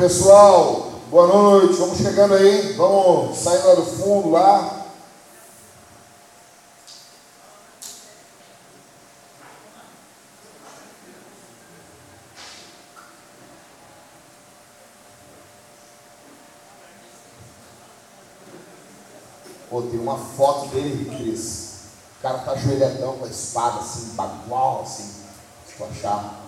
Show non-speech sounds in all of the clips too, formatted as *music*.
Pessoal, boa noite, vamos chegando aí, vamos sair lá do fundo lá. Pô, tem uma foto dele, Cris. O cara tá ajoelhadão com a espada assim, bagual assim, se tu achar.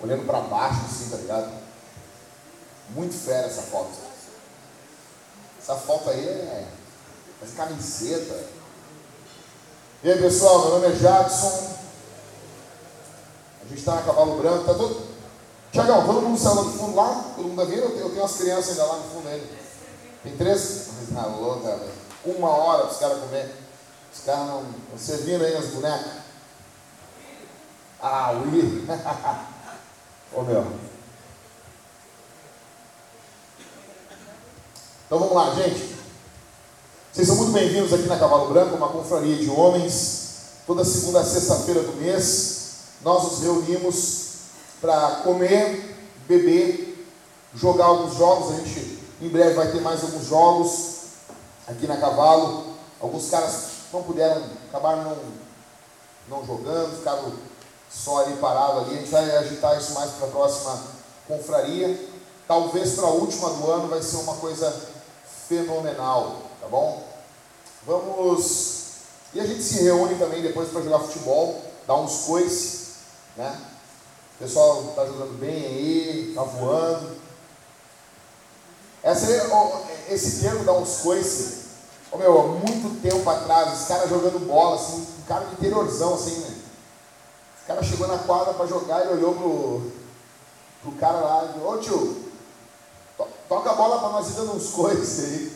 Olhando para baixo, assim, tá ligado? Muito fera essa foto. Essa foto aí é. Faz camiseta. E aí, pessoal, meu nome é Jackson. A gente está na Cavalo Branco, tá todo. Tiagão, todo mundo saiu do fundo lá? Todo mundo tá vindo? Eu tenho, eu tenho umas crianças ainda lá no fundo ainda. Tem três? *laughs* Tá louca, velho. Uma hora para os caras comer. Os caras não. Você servindo aí as bonecas. Ah, ui. *laughs* Ô meu. Então vamos lá, gente. Vocês são muito bem-vindos aqui na Cavalo Branco, uma confraria de homens. Toda segunda a sexta-feira do mês, nós nos reunimos para comer, beber, jogar alguns jogos. A gente em breve vai ter mais alguns jogos aqui na Cavalo. Alguns caras não puderam, acabaram não, não jogando, ficaram só ali parado ali. A gente vai agitar isso mais para a próxima confraria. Talvez para a última do ano vai ser uma coisa fenomenal, tá bom? Vamos. E a gente se reúne também depois para jogar futebol, dar uns coices, né? O pessoal está jogando bem aí, está voando. Essa, esse termo dar uns coices, oh, meu, há muito tempo atrás, os caras jogando bola, assim, um cara de interiorzão, assim, né? Cara chegou na quadra para jogar e olhou pro, pro cara lá e falou, ô tio, to, toca a bola para nós ir dando uns coisas aí.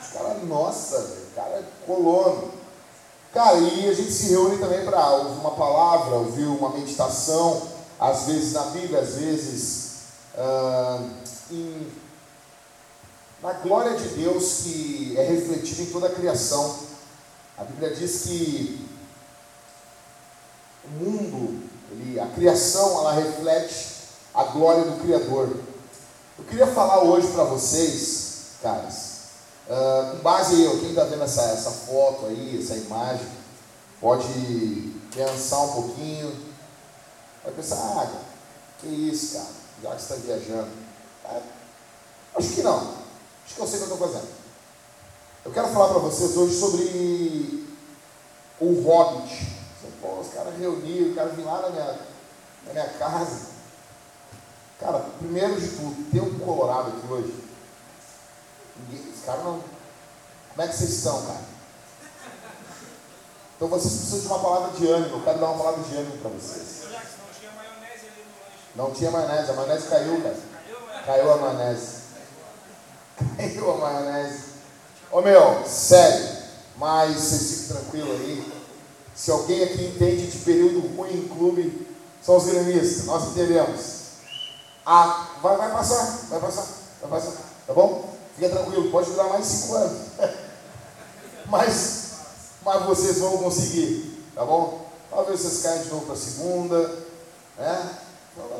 Os caras, nossa, o cara é colono. Cara, e a gente se reúne também para ouvir uma palavra, ouvir uma meditação, às vezes na Bíblia, às vezes uh, em, na glória de Deus que é refletida em toda a criação. A Bíblia diz que o mundo, ele, a criação, ela reflete a glória do Criador. Eu queria falar hoje para vocês, caras, uh, com base aí, quem está vendo essa, essa foto aí, essa imagem, pode pensar um pouquinho, vai pensar, ah, que isso, cara, já que você está viajando. É, acho que não, acho que eu sei o que eu estou fazendo. Eu quero falar para vocês hoje sobre o Hobbit. Pô, os caras reuniram, os caras vinham lá na minha, na minha casa. Cara, primeiro de tudo, tem um colorado aqui hoje. Ninguém, os caras não. Como é que vocês estão, cara? Então vocês precisam de uma palavra de ânimo. Eu quero dar uma palavra de ânimo para vocês. Não tinha maionese, a maionese caiu, cara. Caiu a maionese. Caiu a maionese. Ô meu, sério, mas vocês fiquem tranquilos aí. Se alguém aqui entende de período ruim em clube, são os gremistas, nós entendemos. Ah, vai, vai passar, vai passar, vai passar, tá bom? Fica tranquilo, pode durar mais cinco anos. *laughs* mas, mas vocês vão conseguir, tá bom? Talvez vocês caiam de novo para segunda, né?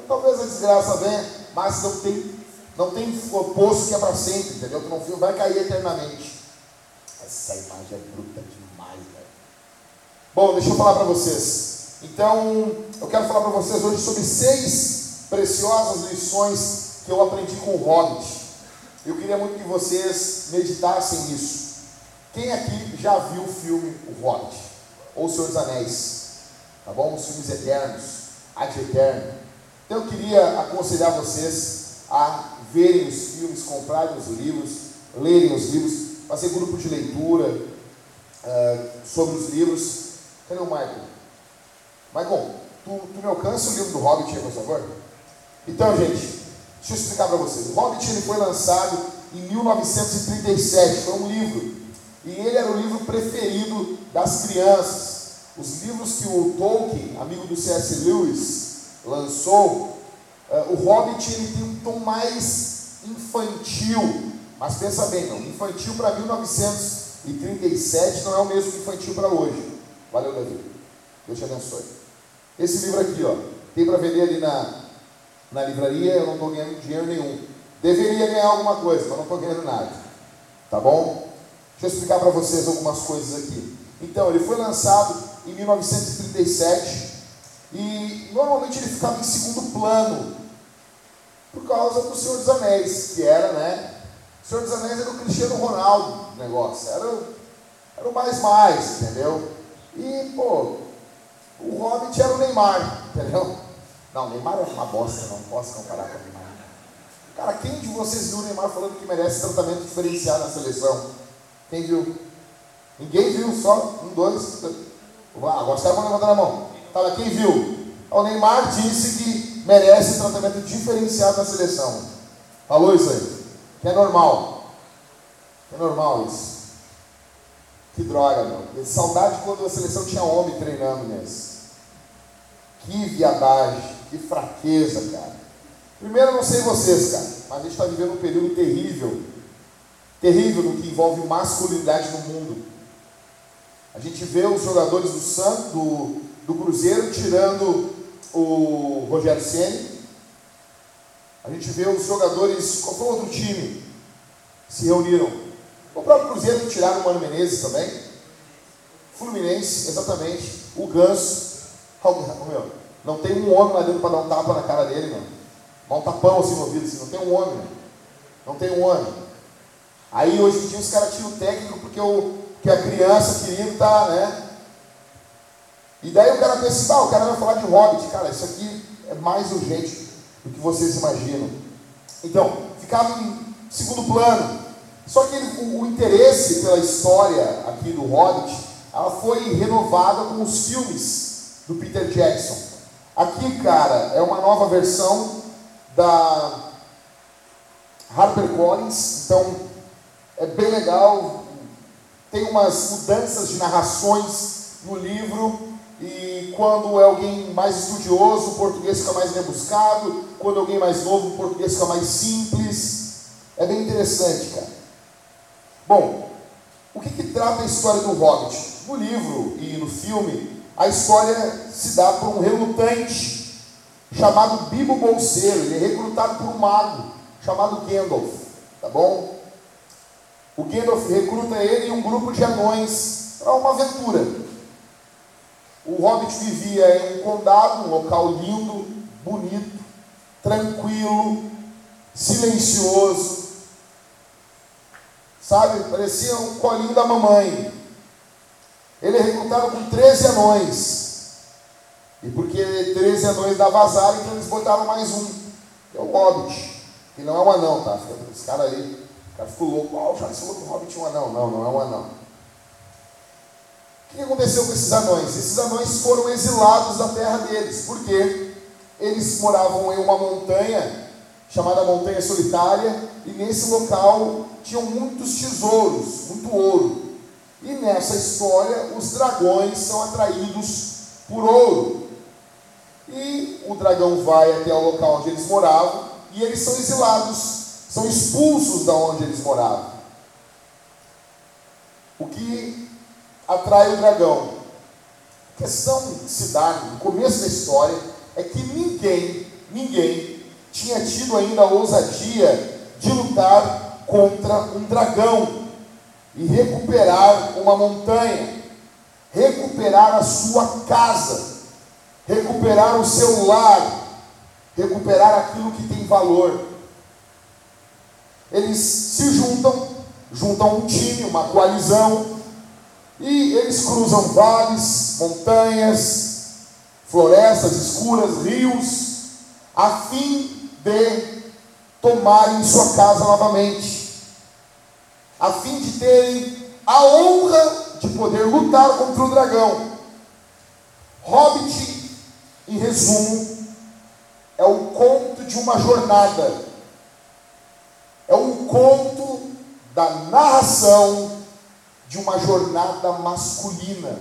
Talvez a desgraça venha, mas não tem, não tem poço que é para sempre, entendeu? Que não vai cair eternamente. Essa imagem é bruta demais. Bom, deixa eu falar para vocês. Então, eu quero falar para vocês hoje sobre seis preciosas lições que eu aprendi com o Hobbit. Eu queria muito que vocês meditassem nisso. Quem aqui já viu o filme O Hobbit? Ou O Senhor dos Anéis? Tá bom? Os filmes eternos, Ad Eterno. Então eu queria aconselhar vocês a verem os filmes, comprarem os livros, lerem os livros, fazer grupo de leitura uh, sobre os livros Cadê o Michael? Michael, tu, tu me alcança o livro do Hobbit por favor? Então, gente, deixa eu explicar para vocês. O Hobbit ele foi lançado em 1937, foi um livro. E ele era o livro preferido das crianças. Os livros que o Tolkien, amigo do C.S. Lewis, lançou, uh, o Hobbit ele tem um tom mais infantil. Mas pensa bem, não, infantil para 1937. 1937 não é o mesmo infantil para hoje. Valeu, Davi. Deus te abençoe. Esse livro aqui, ó, tem para vender ali na, na livraria, eu não estou ganhando dinheiro nenhum. Deveria ganhar alguma coisa, mas não estou ganhando nada. Tá bom? Deixa eu explicar para vocês algumas coisas aqui. Então, ele foi lançado em 1937 e normalmente ele ficava em segundo plano por causa do Senhor dos Anéis, que era, né? O Senhor dos Anéis era o Cristiano Ronaldo negócio, era, era o mais mais, entendeu? E, pô, o Hobbit era o Neymar, entendeu? Não, Neymar é uma bosta, não posso comparar com o Neymar. Cara, quem de vocês viu o Neymar falando que merece tratamento diferenciado na seleção? Quem viu? Ninguém viu, só um, dois. Agora os caras vão levantar a mão. Fala, quem viu? O Neymar disse que merece tratamento diferenciado na seleção. Falou isso aí. Que é normal. Que é normal isso. Que droga, meu. Saudade quando a seleção tinha homem treinando mesmo. Que viadagem, que fraqueza, cara. Primeiro, eu não sei vocês, cara, mas a gente está vivendo um período terrível. Terrível no que envolve masculinidade no mundo. A gente vê os jogadores do Santos, do, do Cruzeiro, tirando o Rogério Ceni. A gente vê os jogadores, qual foi o outro time? Se reuniram o próprio Cruzeiro tiraram o Mano Menezes também. Fluminense, exatamente. O Ganso. Meu, não tem um homem lá dentro para dar um tapa na cara dele, mano. Dá um tapão assim no ouvido, assim. Não tem um homem, mano. Não tem um homem. Aí hoje em dia os caras tiram o técnico porque o, que a criança querendo tá, né? E daí o cara pensa, ah, o cara vai falar de Hobbit. Cara, isso aqui é mais urgente do que vocês imaginam. Então, ficava em segundo plano. Só que ele, o, o, interesse pela história aqui do Hobbit, ela foi renovada com os filmes do Peter Jackson. Aqui, cara, é uma nova versão da HarperCollins, então é bem legal. Tem umas mudanças de narrações no livro e quando é alguém mais estudioso, o português fica mais rebuscado, quando é alguém mais novo, o português fica mais simples. É bem interessante, cara. Bom, o que, que trata a história do Hobbit? No livro e no filme, a história se dá por um relutante chamado Bibo Bolseiro. Ele é recrutado por um mago chamado Gandalf, tá bom? O Gandalf recruta ele e um grupo de anões para uma aventura. O Hobbit vivia em um condado, um local lindo, bonito, tranquilo, silencioso, sabe? Parecia um colinho da mamãe. Ele é recrutado com 13 anões. E porque 13 anões dá vazar, então eles botaram mais um, que é o Hobbit. Que não é um anão, tá? Esse cara aí, o cara ficou louco. Oh, o Charles falou que o Hobbit é um anão. Não, não é um anão. O que aconteceu com esses anões? Esses anões foram exilados da terra deles. Por quê? Eles moravam em uma montanha chamada Montanha Solitária, e nesse local tinham muitos tesouros, muito ouro. E nessa história, os dragões são atraídos por ouro. E o dragão vai até o local onde eles moravam e eles são exilados, são expulsos da onde eles moravam. O que atrai o dragão? A questão que se dá no começo da história é que ninguém, ninguém tinha tido ainda a ousadia de lutar contra um dragão e recuperar uma montanha, recuperar a sua casa, recuperar o seu lar, recuperar aquilo que tem valor. Eles se juntam, juntam um time, uma coalizão, e eles cruzam vales, montanhas, florestas escuras, rios, a fim de tomarem sua casa novamente, a fim de terem a honra de poder lutar contra o dragão. Hobbit, em resumo, é o conto de uma jornada, é um conto da narração de uma jornada masculina,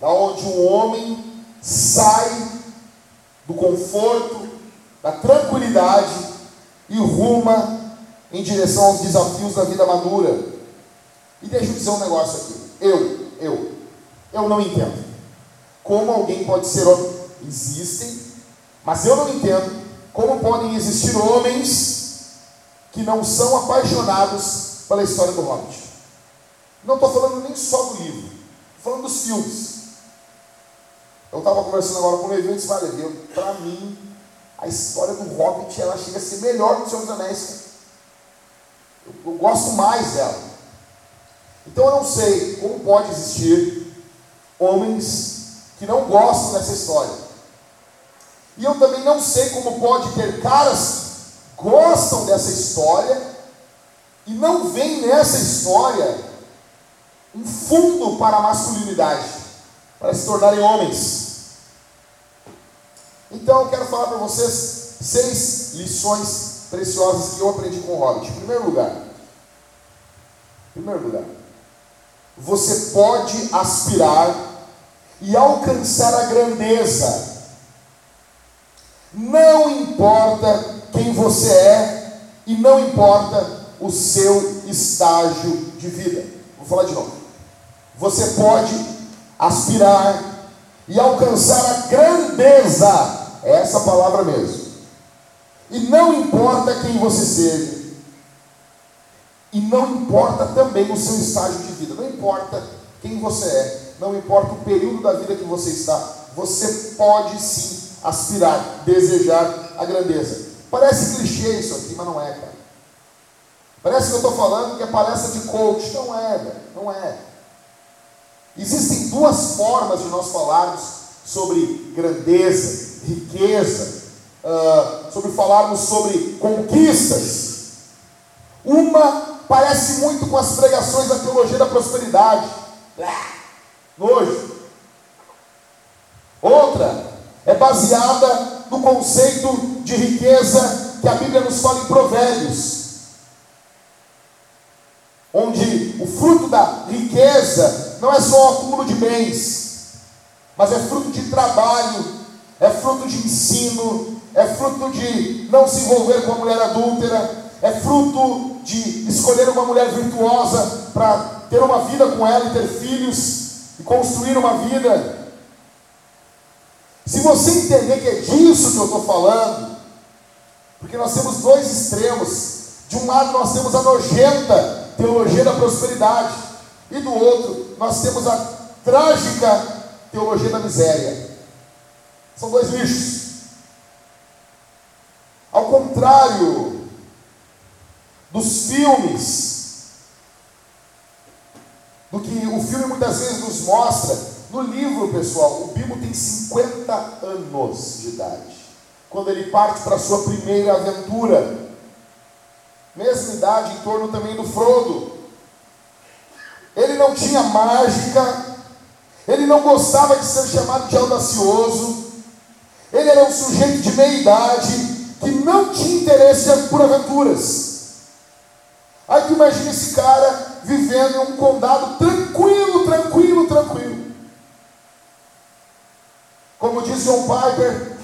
da onde o homem sai do conforto, da tranquilidade e ruma em direção aos desafios da vida madura. E deixa eu dizer um negócio aqui. Eu, eu, eu não entendo. Como alguém pode ser homem? Existem, mas eu não entendo como podem existir homens que não são apaixonados pela história do Hobbit. Não estou falando nem só do livro, estou falando dos filmes. Eu estava conversando agora com o Levi e disse, para mim, a história do Hobbit ela chega a ser melhor do que o Senhor dos Anéis. Eu, eu gosto mais dela. Então eu não sei como pode existir homens que não gostam dessa história. E eu também não sei como pode ter caras que gostam dessa história e não vem nessa história um fundo para a masculinidade, para se tornarem homens. Então eu quero falar para vocês seis lições preciosas que eu aprendi com o Hobbit. Em primeiro lugar, em primeiro lugar, você pode aspirar e alcançar a grandeza. Não importa quem você é e não importa o seu estágio de vida. Vou falar de novo. Você pode aspirar e alcançar a grandeza. É essa palavra mesmo. E não importa quem você seja. E não importa também o seu estágio de vida. Não importa quem você é. Não importa o período da vida que você está. Você pode sim aspirar, desejar a grandeza. Parece clichê isso aqui, mas não é, cara. Parece que eu estou falando que é palestra de coach. Não é, velho. Não é. Existem duas formas de nós falarmos sobre grandeza, riqueza, uh, sobre falarmos sobre conquistas. Uma parece muito com as pregações da teologia da prosperidade. Nojo. Outra é baseada no conceito de riqueza que a Bíblia nos fala em Provérbios onde o fruto da riqueza não é só o acúmulo de bens, mas é fruto de trabalho, é fruto de ensino, é fruto de não se envolver com a mulher adúltera, é fruto de escolher uma mulher virtuosa para ter uma vida com ela e ter filhos e construir uma vida. Se você entender que é disso que eu estou falando, porque nós temos dois extremos. De um lado nós temos a nojenta teologia da prosperidade, e do outro, nós temos a trágica teologia da miséria. São dois lixos. Contrário dos filmes, do que o filme muitas vezes nos mostra, no livro, pessoal, o Bibo tem 50 anos de idade. Quando ele parte para a sua primeira aventura, mesma idade, em torno também do Frodo. Ele não tinha mágica, ele não gostava de ser chamado de audacioso, ele era um sujeito de meia idade que não tinha interesse por aventuras. Aí tu imagina esse cara vivendo em um condado tranquilo, tranquilo, tranquilo. Como diz John Piper,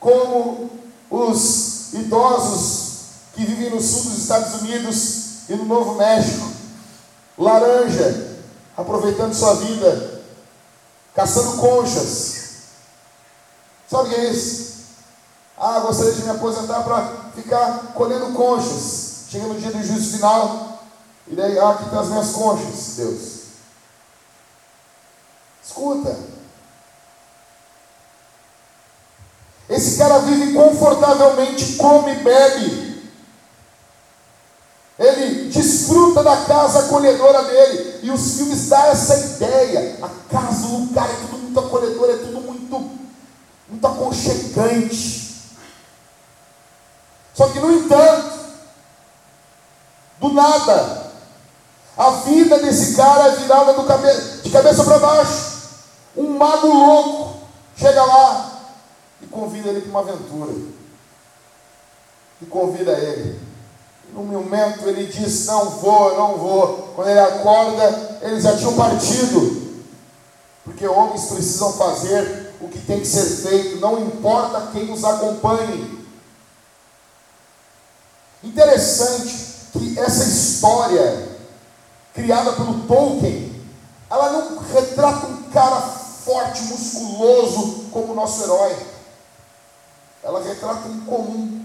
como os idosos que vivem no sul dos Estados Unidos e no Novo México, laranja, aproveitando sua vida, caçando conchas. Sabe o que é isso? Ah, gostaria de me aposentar para ficar colhendo conchas. Chega no dia do juízo final, e daí, ah, aqui estão as minhas conchas, Deus. Escuta. Esse cara vive confortavelmente, come e bebe. Ele desfruta da casa acolhedora dele. E os filmes dão essa ideia. A casa, o lugar é tudo muito acolhedor, é tudo muito, muito aconchegante. Só que, no entanto, do nada, a vida desse cara é virada cabe de cabeça para baixo. Um mago louco chega lá e convida ele para uma aventura. E convida ele no momento ele diz: Não vou, não vou. Quando ele acorda, eles já tinham partido. Porque homens precisam fazer o que tem que ser feito, não importa quem os acompanhe. Interessante que essa história criada pelo Tolkien, ela não retrata um cara forte, musculoso como o nosso herói. Ela retrata um comum.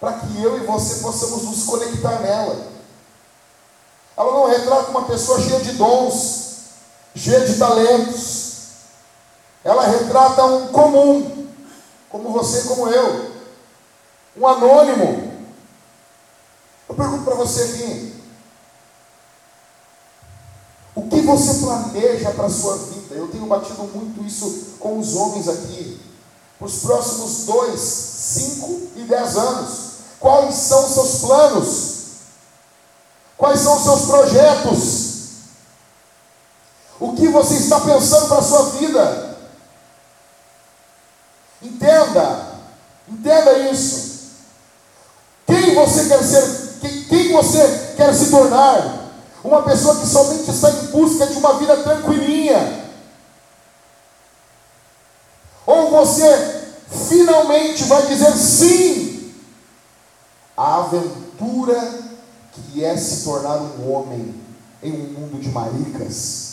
Para que eu e você possamos nos conectar nela. Ela não retrata uma pessoa cheia de dons, cheia de talentos. Ela retrata um comum, como você como eu. Um anônimo. Eu pergunto para você aqui: o que você planeja para a sua vida? Eu tenho batido muito isso com os homens aqui. Para os próximos dois, cinco e dez anos. Quais são os seus planos? Quais são os seus projetos? O que você está pensando para a sua vida? Entenda, entenda isso. Você quer ser? Quem, quem você quer se tornar? Uma pessoa que somente está em busca de uma vida tranquilinha. Ou você finalmente vai dizer sim à aventura que é se tornar um homem em um mundo de maricas.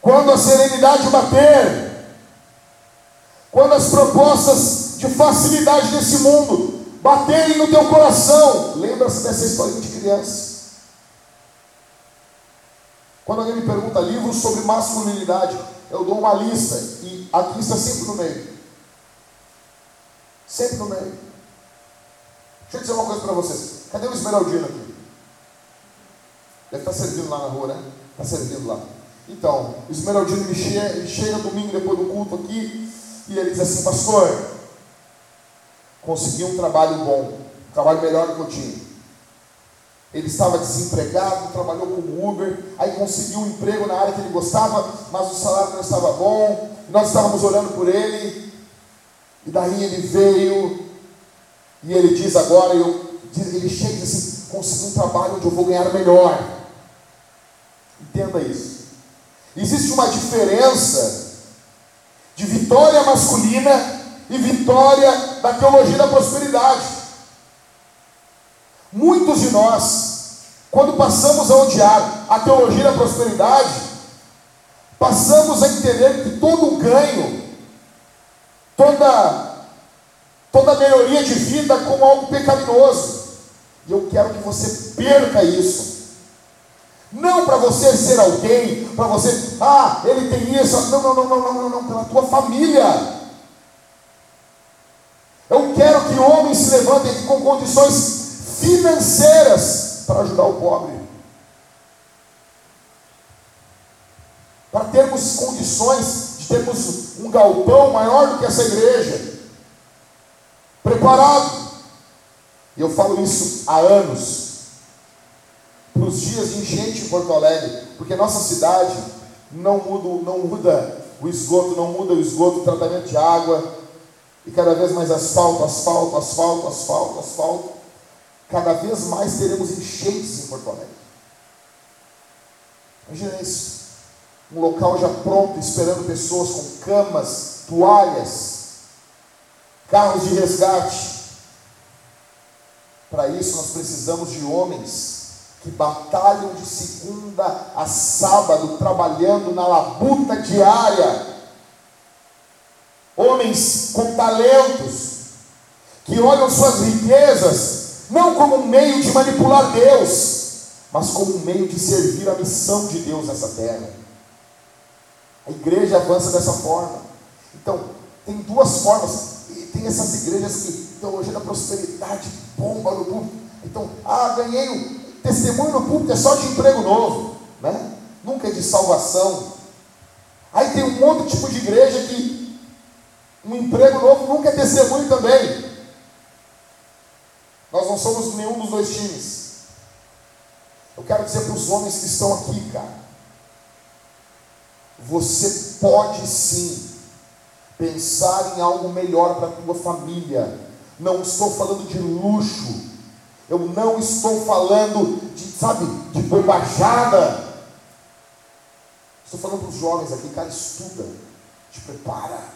Quando a serenidade bater, quando as propostas de facilidade desse mundo baterem no teu coração. Lembra-se dessa história de criança. Quando alguém me pergunta livros sobre masculinidade, eu dou uma lista e aqui está sempre no meio. Sempre no meio. Deixa eu dizer uma coisa para vocês. Cadê o Esmeraldino aqui? Deve estar servindo lá na rua, né? Está servindo lá. Então, o Esmeraldino me chega, me chega domingo depois do culto aqui e ele diz assim, pastor, conseguiu um trabalho bom, um trabalho melhor do que eu tinha. Ele estava desempregado, trabalhou como Uber, aí conseguiu um emprego na área que ele gostava, mas o salário não estava bom, nós estávamos orando por ele, e daí ele veio, e ele diz agora, eu, ele chega e diz assim, consegui um trabalho onde eu vou ganhar melhor. Entenda isso. Existe uma diferença de vitória masculina e vitória da teologia da prosperidade. Muitos de nós, quando passamos a odiar a teologia da prosperidade, passamos a entender que todo ganho, toda, toda melhoria de vida como algo pecaminoso. E eu quero que você perca isso. Não para você ser alguém, para você, ah, ele tem isso. Não, não, não, não, não, não, não, pela tua família. Eu quero que homens se levantem com condições financeiras para ajudar o pobre. Para termos condições de termos um galpão maior do que essa igreja. Preparado. E eu falo isso há anos. Para os dias de enchente em Porto Alegre. Porque nossa cidade não muda, não muda o esgoto, não muda o esgoto, o tratamento de água, e cada vez mais asfalto, asfalto, asfalto, asfalto, asfalto. Cada vez mais teremos enchentes em Porto Alegre. Imagina isso. Um local já pronto, esperando pessoas com camas, toalhas, carros de resgate. Para isso nós precisamos de homens que batalham de segunda a sábado, trabalhando na labuta diária homens com talentos, que olham suas riquezas não como um meio de manipular Deus, mas como um meio de servir a missão de Deus nessa terra. A igreja avança dessa forma. Então, tem duas formas. E tem essas igrejas que teologia da prosperidade bomba no público. Então, ah, ganhei um testemunho no público, é só de emprego novo, né? Nunca é de salvação. Aí tem um outro tipo de igreja que um emprego novo nunca é testemunho também. Nós não somos nenhum dos dois times. Eu quero dizer para os homens que estão aqui, cara. Você pode sim pensar em algo melhor para a tua família. Não estou falando de luxo. Eu não estou falando de, sabe, de bobajada. Estou falando para os jovens aqui, cara, estuda, te prepara.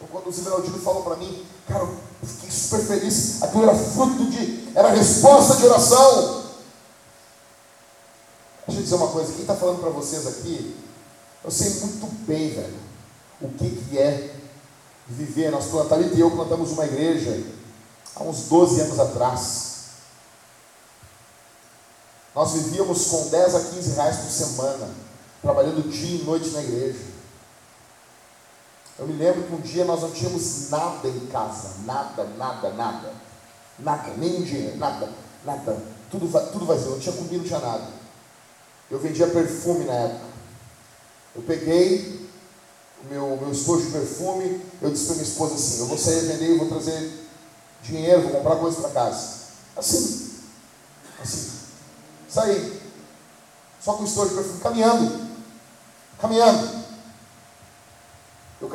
Então, quando o Esmeraldino falou para mim, cara, fiquei super feliz. Aquilo era fruto de. Era resposta de oração. Deixa eu dizer uma coisa, quem está falando para vocês aqui, eu sei muito bem, velho, o que, que é viver. Nós plantamos, e eu plantamos uma igreja há uns 12 anos atrás. Nós vivíamos com 10 a 15 reais por semana, trabalhando dia e noite na igreja. Eu me lembro que um dia nós não tínhamos nada em casa, nada, nada, nada, nada, nem dinheiro, nada, nada, tudo, tudo vazio, não tinha comida, não tinha nada. Eu vendia perfume na época. Eu peguei o meu, meu estojo de perfume, eu disse para minha esposa assim, eu vou sair vender, eu vou trazer dinheiro, vou comprar coisas para casa. Assim, assim, saí. Só com o estojo de perfume, caminhando, caminhando.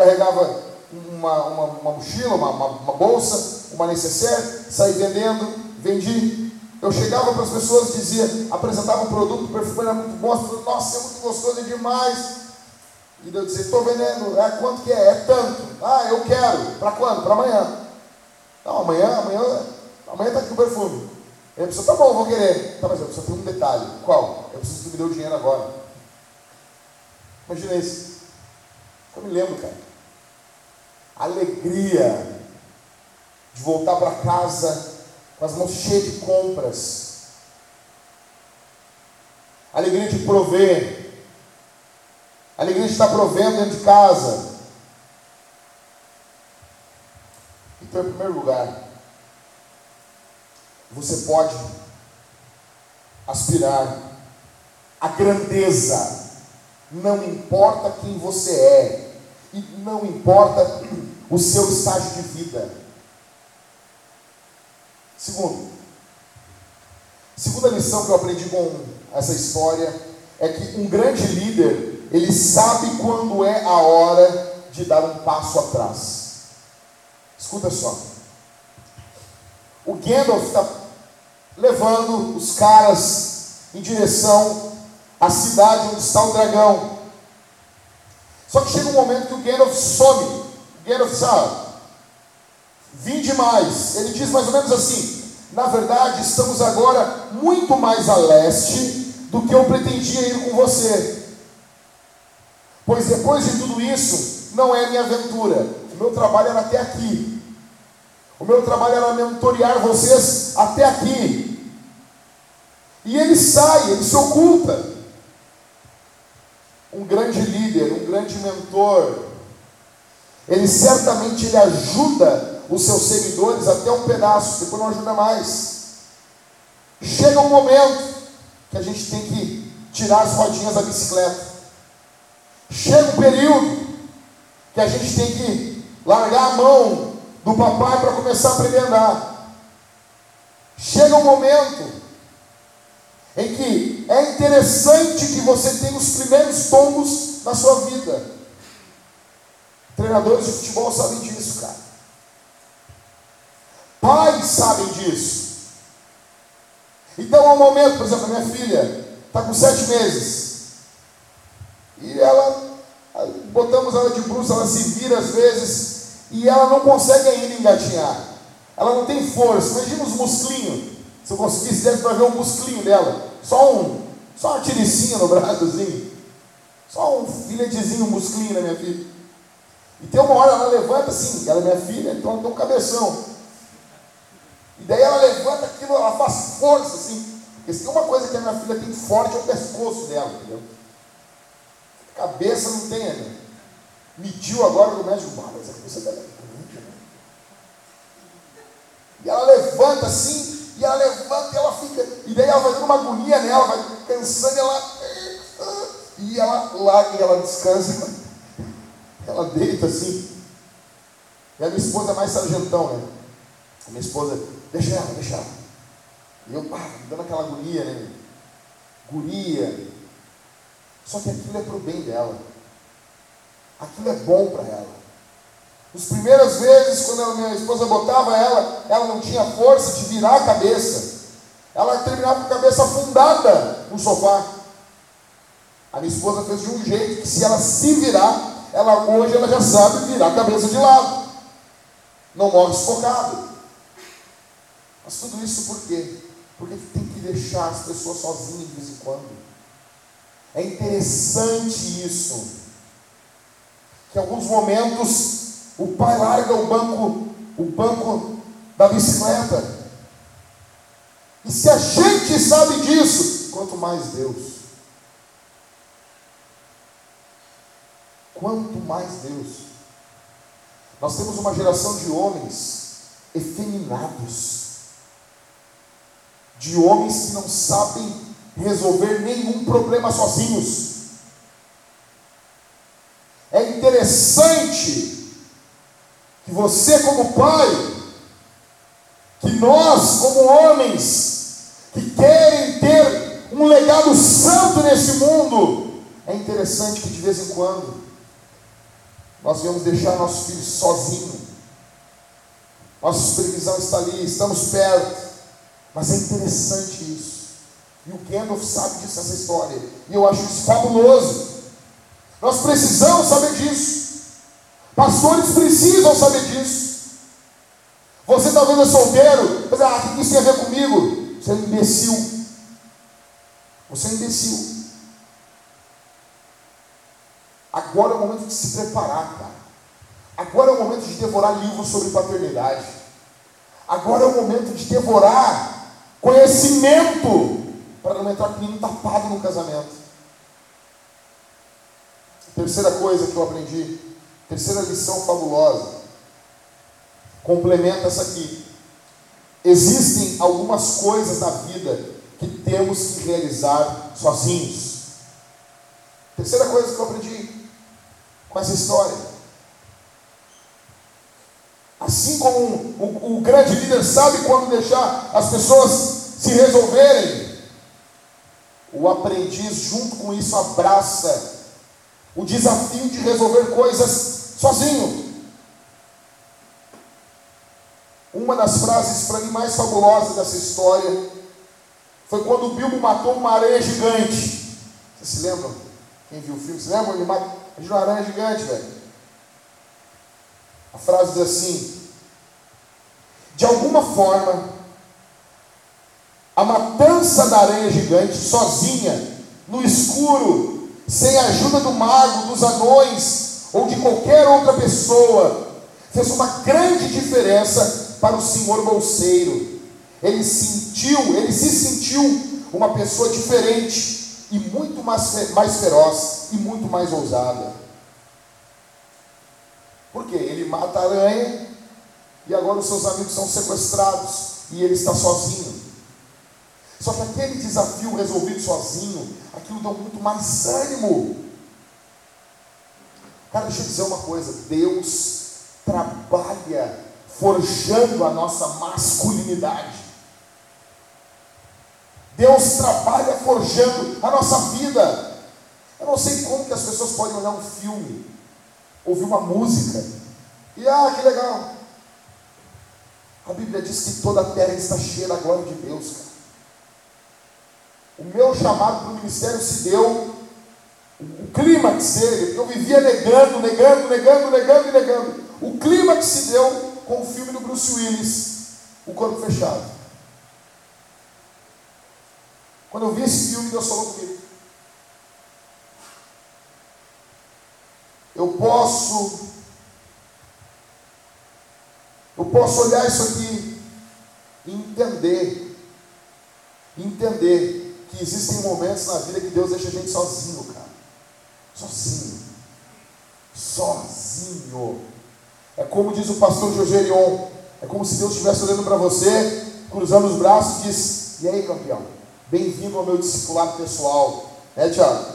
Eu carregava uma, uma, uma mochila, uma, uma, uma, bolsa, uma necessaire, saí vendendo, vendi. Eu chegava para as pessoas dizia, apresentava um produto, o perfume era muito bom, pessoas, nossa, é muito gostoso, é demais. E eu dizia, estou vendendo, é quanto que é? É tanto. Ah, eu quero. Para quando? Para amanhã. Não, amanhã, amanhã, amanhã está aqui o perfume. E a pessoa, tá bom, vou querer. Tá, mas eu preciso ter um detalhe. Qual? Eu preciso que me dê o dinheiro agora. Imagina isso. Eu me lembro, cara. Alegria de voltar para casa com as mãos cheias de compras. Alegria de prover. Alegria de estar provendo dentro de casa. Então, em primeiro lugar, você pode aspirar à grandeza, não importa quem você é, e não importa o seu estágio de vida. Segundo, segunda lição que eu aprendi com essa história é que um grande líder, ele sabe quando é a hora de dar um passo atrás. Escuta só. O Gandalf está levando os caras em direção à cidade onde está o dragão. Só que chega um momento que o Gandalf some. O Gandalf sabe, vim demais. Ele diz mais ou menos assim: na verdade, estamos agora muito mais a leste do que eu pretendia ir com você. Pois depois de tudo isso, não é minha aventura. O meu trabalho era até aqui. O meu trabalho era mentorear vocês até aqui. E ele sai, ele se oculta um grande líder, um grande mentor, ele certamente ele ajuda os seus seguidores até um pedaço, depois não ajuda mais. Chega um momento que a gente tem que tirar as rodinhas da bicicleta. Chega um período que a gente tem que largar a mão do papai para começar a aprender a andar. Chega um momento em que é interessante que você tenha os primeiros tombos na sua vida. Treinadores de futebol sabem disso, cara. Pais sabem disso. Então, há um momento, por exemplo, a minha filha está com sete meses. E ela, botamos ela de bruxa, ela se vira às vezes, e ela não consegue ainda engatinhar. Ela não tem força. Imagina os musclinhos. Se eu conseguisse, deve para ver o musclinho dela. Só um, só uma tiricinha no braçozinho. Só um filetezinho, um musclinho na minha filha. E tem uma hora ela levanta assim, ela é minha filha, então ela tem um cabeção. E daí ela levanta aquilo, ela faz força assim. Porque se tem uma coisa que a minha filha tem forte é o pescoço dela, entendeu? Cabeça não tem, né? Mediu agora no médico, ah, mas a cabeça dela é grande, né? E ela levanta assim, e ela levanta e ela fica. E daí ela vai dando uma agonia nela, vai cansando ela. E ela larga e ela descansa. Ela deita assim. E a minha esposa é mais sargentão, né? A minha esposa, deixa ela, deixa ela. E eu, pá, dando aquela agonia, né? Guria. Só que aquilo é para o bem dela. Aquilo é bom para ela. As primeiras vezes, quando a minha esposa botava ela, ela não tinha força de virar a cabeça. Ela terminava com a cabeça afundada no sofá. A minha esposa fez de um jeito que se ela se virar, ela hoje ela já sabe virar a cabeça de lado. não morre sufocado. Mas tudo isso por quê? Porque tem que deixar as pessoas sozinhas de vez em quando. É interessante isso. Que em alguns momentos o pai larga o banco, o banco da bicicleta. E se a gente sabe disso, quanto mais Deus. Quanto mais Deus. Nós temos uma geração de homens efeminados, de homens que não sabem resolver nenhum problema sozinhos. É interessante que você, como pai, que nós, como homens, que querem ter um legado santo nesse mundo, é interessante que de vez em quando nós viemos deixar nossos filhos sozinhos. Nossa supervisão está ali, estamos perto. Mas é interessante isso. E o Gandalf sabe disso, essa história. E eu acho isso fabuloso. Nós precisamos saber disso. Pastores precisam saber disso. Você talvez é solteiro, mas ah, o que isso tem a ver comigo? Você é imbecil. Você é imbecil. Agora é o momento de se preparar, cara. Agora é o momento de devorar livros sobre paternidade. Agora é o momento de devorar conhecimento para não entrar com menino tapado no casamento. Terceira coisa que eu aprendi, terceira lição fabulosa, complementa essa aqui. Existem algumas coisas na vida que temos que realizar sozinhos. Terceira coisa que eu aprendi, com essa história. Assim como o, o grande líder sabe quando deixar as pessoas se resolverem, o aprendiz, junto com isso, abraça o desafio de resolver coisas sozinho. Uma das frases para mim mais fabulosas dessa história foi quando o Bilbo matou uma aranha gigante. Vocês se lembram? Quem viu o filme? Se lembram? Ele mata de uma aranha gigante, velho. A frase diz assim: De alguma forma, a matança da aranha gigante, sozinha, no escuro, sem a ajuda do mago, dos anões ou de qualquer outra pessoa, fez uma grande diferença para o senhor bolseiro. Ele sentiu, ele se sentiu uma pessoa diferente e muito mais, mais feroz e muito mais ousada. Por quê? Ele mata a aranha e agora os seus amigos são sequestrados e ele está sozinho. Só que aquele desafio resolvido sozinho, aquilo dá muito mais ânimo. Cara, deixa eu dizer uma coisa: Deus trabalha forjando a nossa masculinidade. Deus trabalha forjando a nossa vida. Eu não sei como que as pessoas podem olhar um filme, ouvir uma música, e ah, que legal. A Bíblia diz que toda a terra está cheia da glória de Deus, cara. O meu chamado para o ministério se deu, clímax dele, eu vivia negando, negando, negando, negando e negando. O clímax se deu com o filme do Bruce Willis, O Corpo Fechado. Quando eu vi esse filme, Deus falou comigo. Eu posso, eu posso olhar isso aqui e entender, entender que existem momentos na vida que Deus deixa a gente sozinho, cara. Sozinho. Sozinho. É como diz o pastor Jogerion. É como se Deus estivesse olhando para você, cruzando os braços e diz: E aí, campeão? Bem-vindo ao meu discipulado pessoal. Né, Tiago?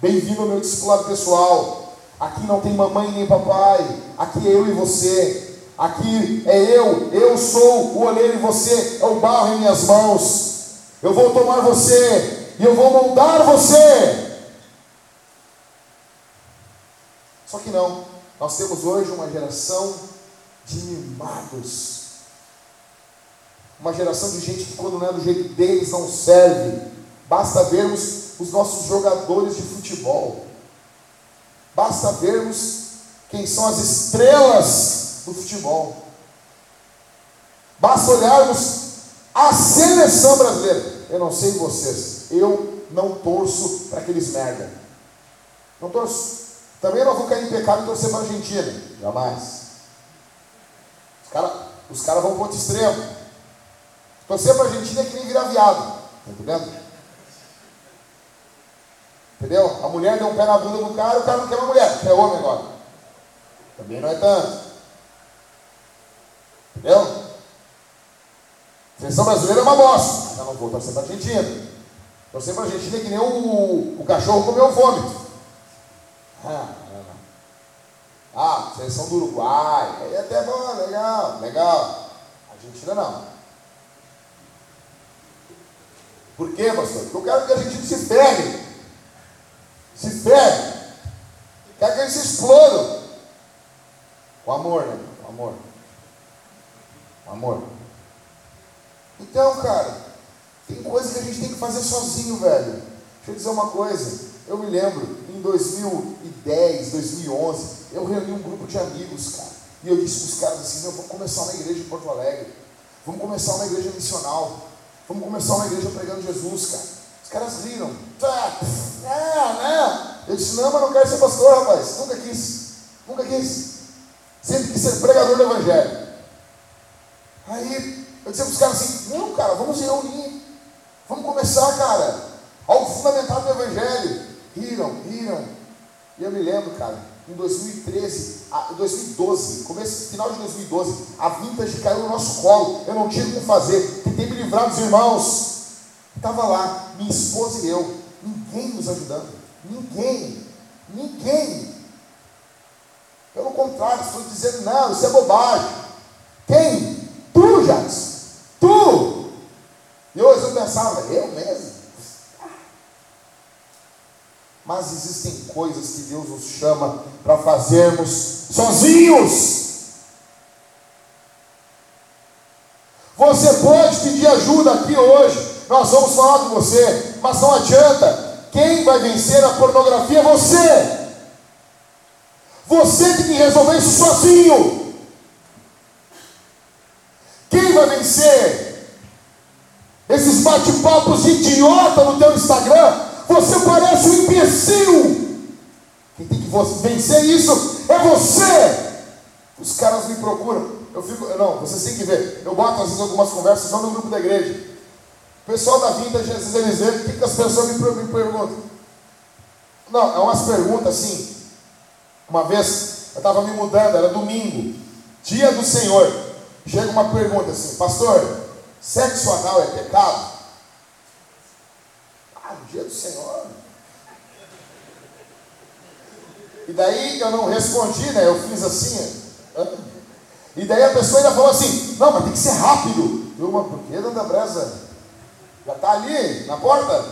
Bem-vindo ao meu discipulado pessoal. Aqui não tem mamãe nem papai. Aqui é eu e você. Aqui é eu. Eu sou o oleiro e você é o barro em minhas mãos. Eu vou tomar você e eu vou moldar você. Só que não. Nós temos hoje uma geração de mimados uma geração de gente que, quando não é do jeito deles, não serve. Basta vermos os nossos jogadores de futebol. Basta vermos quem são as estrelas do futebol. Basta olharmos a seleção brasileira. Eu não sei vocês, eu não torço para aqueles merda. Não torço. Também não vou cair em pecado e torcer para a Argentina. Jamais. Os caras os cara vão para outro extremo. Torcer para a Argentina é que nem virar viado. Tá entendendo? Entendeu? A mulher deu um pé na bunda do cara, o cara não quer uma mulher, quer homem agora. Também não é tanto. Entendeu? Seleção brasileira é uma bosta, eu não vou torcer para a Argentina. Torcer para a Argentina é que nem o, o cachorro comeu o vômito. Ah, não, não. ah, seleção do Uruguai, aí até bom, legal, legal. Argentina não. Por quê, pastor? Porque eu quero que a Argentina se ferre. Se ferre. Quero que eles se explodam. Com amor, né? Com amor. Com amor. Então, cara, tem coisa que a gente tem que fazer sozinho, velho. Deixa eu dizer uma coisa. Eu me lembro, em 2010, 2011, eu reuni um grupo de amigos, cara. E eu disse para os caras assim: vamos começar uma igreja em Porto Alegre. Vamos começar uma igreja missional. Vamos começar uma igreja pregando Jesus, cara. Os caras riram. Tá, né? Eu disse: não, mas não quero ser pastor, rapaz. Nunca quis. Nunca quis. Sempre quis ser pregador do Evangelho. Aí eu disse para os caras assim: não, cara, vamos reunir. Vamos começar, cara. Algo fundamental do Evangelho. Riram, riram. E eu me lembro, cara, em 2013, em 2012, começo, final de 2012, a vintage caiu no nosso colo. Eu não tinha como fazer. Tentei me livrar dos irmãos. Estava lá, minha esposa e eu. Ninguém nos ajudando. Ninguém. Ninguém. Pelo contrário, estou dizendo, não, isso é bobagem. Quem? Tu, Jackson. Tu! E hoje eu pensava, eu mesmo. Mas existem coisas que Deus nos chama para fazermos sozinhos. Você pode pedir ajuda aqui hoje. Nós vamos falar com você, mas não adianta. Quem vai vencer a pornografia é você. Você tem que resolver isso sozinho. Quem vai vencer esses bate-papos idiota no teu Instagram? Você parece um imbecil. Quem tem que vencer isso é você. Os caras me procuram. Eu fico, não, vocês têm que ver. Eu boto às vezes algumas conversas só no grupo da igreja. O pessoal da vintage, às vezes eles veem, o que, que as pessoas me, me perguntam? Não, é umas perguntas assim. Uma vez, eu estava me mudando, era domingo, dia do Senhor. Chega uma pergunta assim, pastor, sexo anal é pecado? Dia do Senhor. E daí eu não respondi, né? Eu fiz assim. E daí a pessoa ainda falou assim, não, mas tem que ser rápido. Eu, mas por que, Bresa? Já está ali, na porta?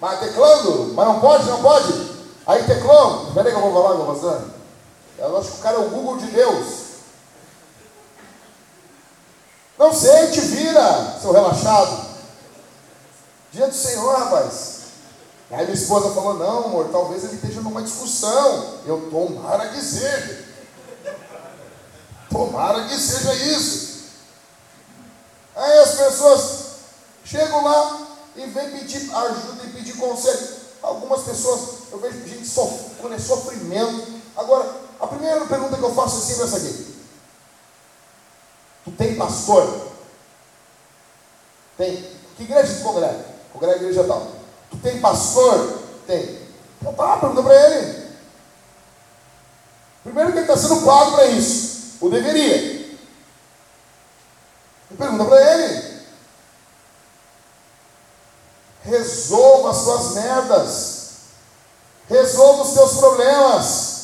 Mas teclando? Mas não pode, não pode? Aí teclou, espera aí que eu vou falar com você. Eu acho que o cara é o Google de Deus. Não sei, te vira, seu relaxado. Dia do Senhor, rapaz. Aí minha esposa falou: Não, amor, talvez ele esteja numa discussão. Eu, tomara que seja. Tomara que seja isso. Aí as pessoas chegam lá e vêm pedir ajuda e pedir conselho. Algumas pessoas, eu vejo gente sofrendo, é sofrimento. Agora, a primeira pergunta que eu faço é sempre essa aqui. Tu tem pastor? Tem. Que igreja tu congrega? Congrega a igreja tal. Tu tem pastor? Tem. Então tá, pergunta para ele. Primeiro que ele está sendo pago para isso. Ou deveria. E pergunta para ele. Resolva as suas merdas. Resolva os seus problemas.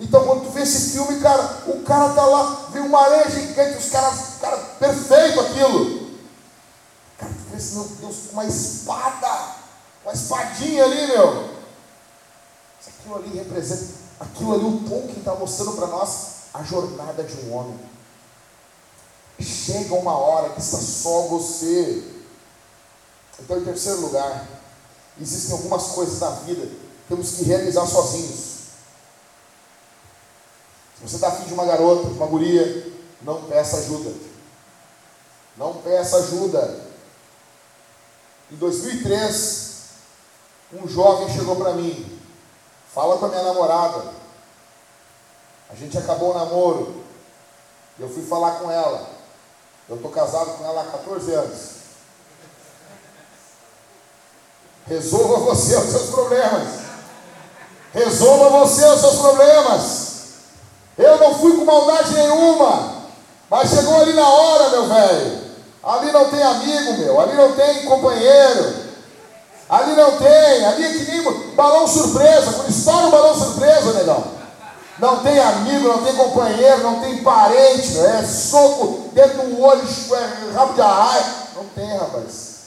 Então, quando tu vê esse filme, cara, o cara tá lá, vem uma areia gigante, os caras, cara, perfeito aquilo. Esse, meu Deus, uma espada, uma espadinha ali, meu. Aquilo ali representa, aquilo ali, o Tolkien está mostrando para nós a jornada de um homem. Chega uma hora que está só você. Então, em terceiro lugar, existem algumas coisas na vida que temos que realizar sozinhos. Se você está afim de uma garota, de uma guria, não peça ajuda. Não peça ajuda. Em 2003, um jovem chegou para mim, fala com a minha namorada. A gente acabou o namoro. Eu fui falar com ela. Eu estou casado com ela há 14 anos. Resolva você os seus problemas. Resolva você os seus problemas. Eu não fui com maldade nenhuma. Mas chegou ali na hora, meu velho. Ali não tem amigo, meu. Ali não tem companheiro. Ali não tem. Ali é que nem balão surpresa. Quando estoura um balão surpresa, negão. Não tem amigo, não tem companheiro, não tem parente. Meu. É soco dentro do olho, é rabo de arraia. Não tem, rapaz.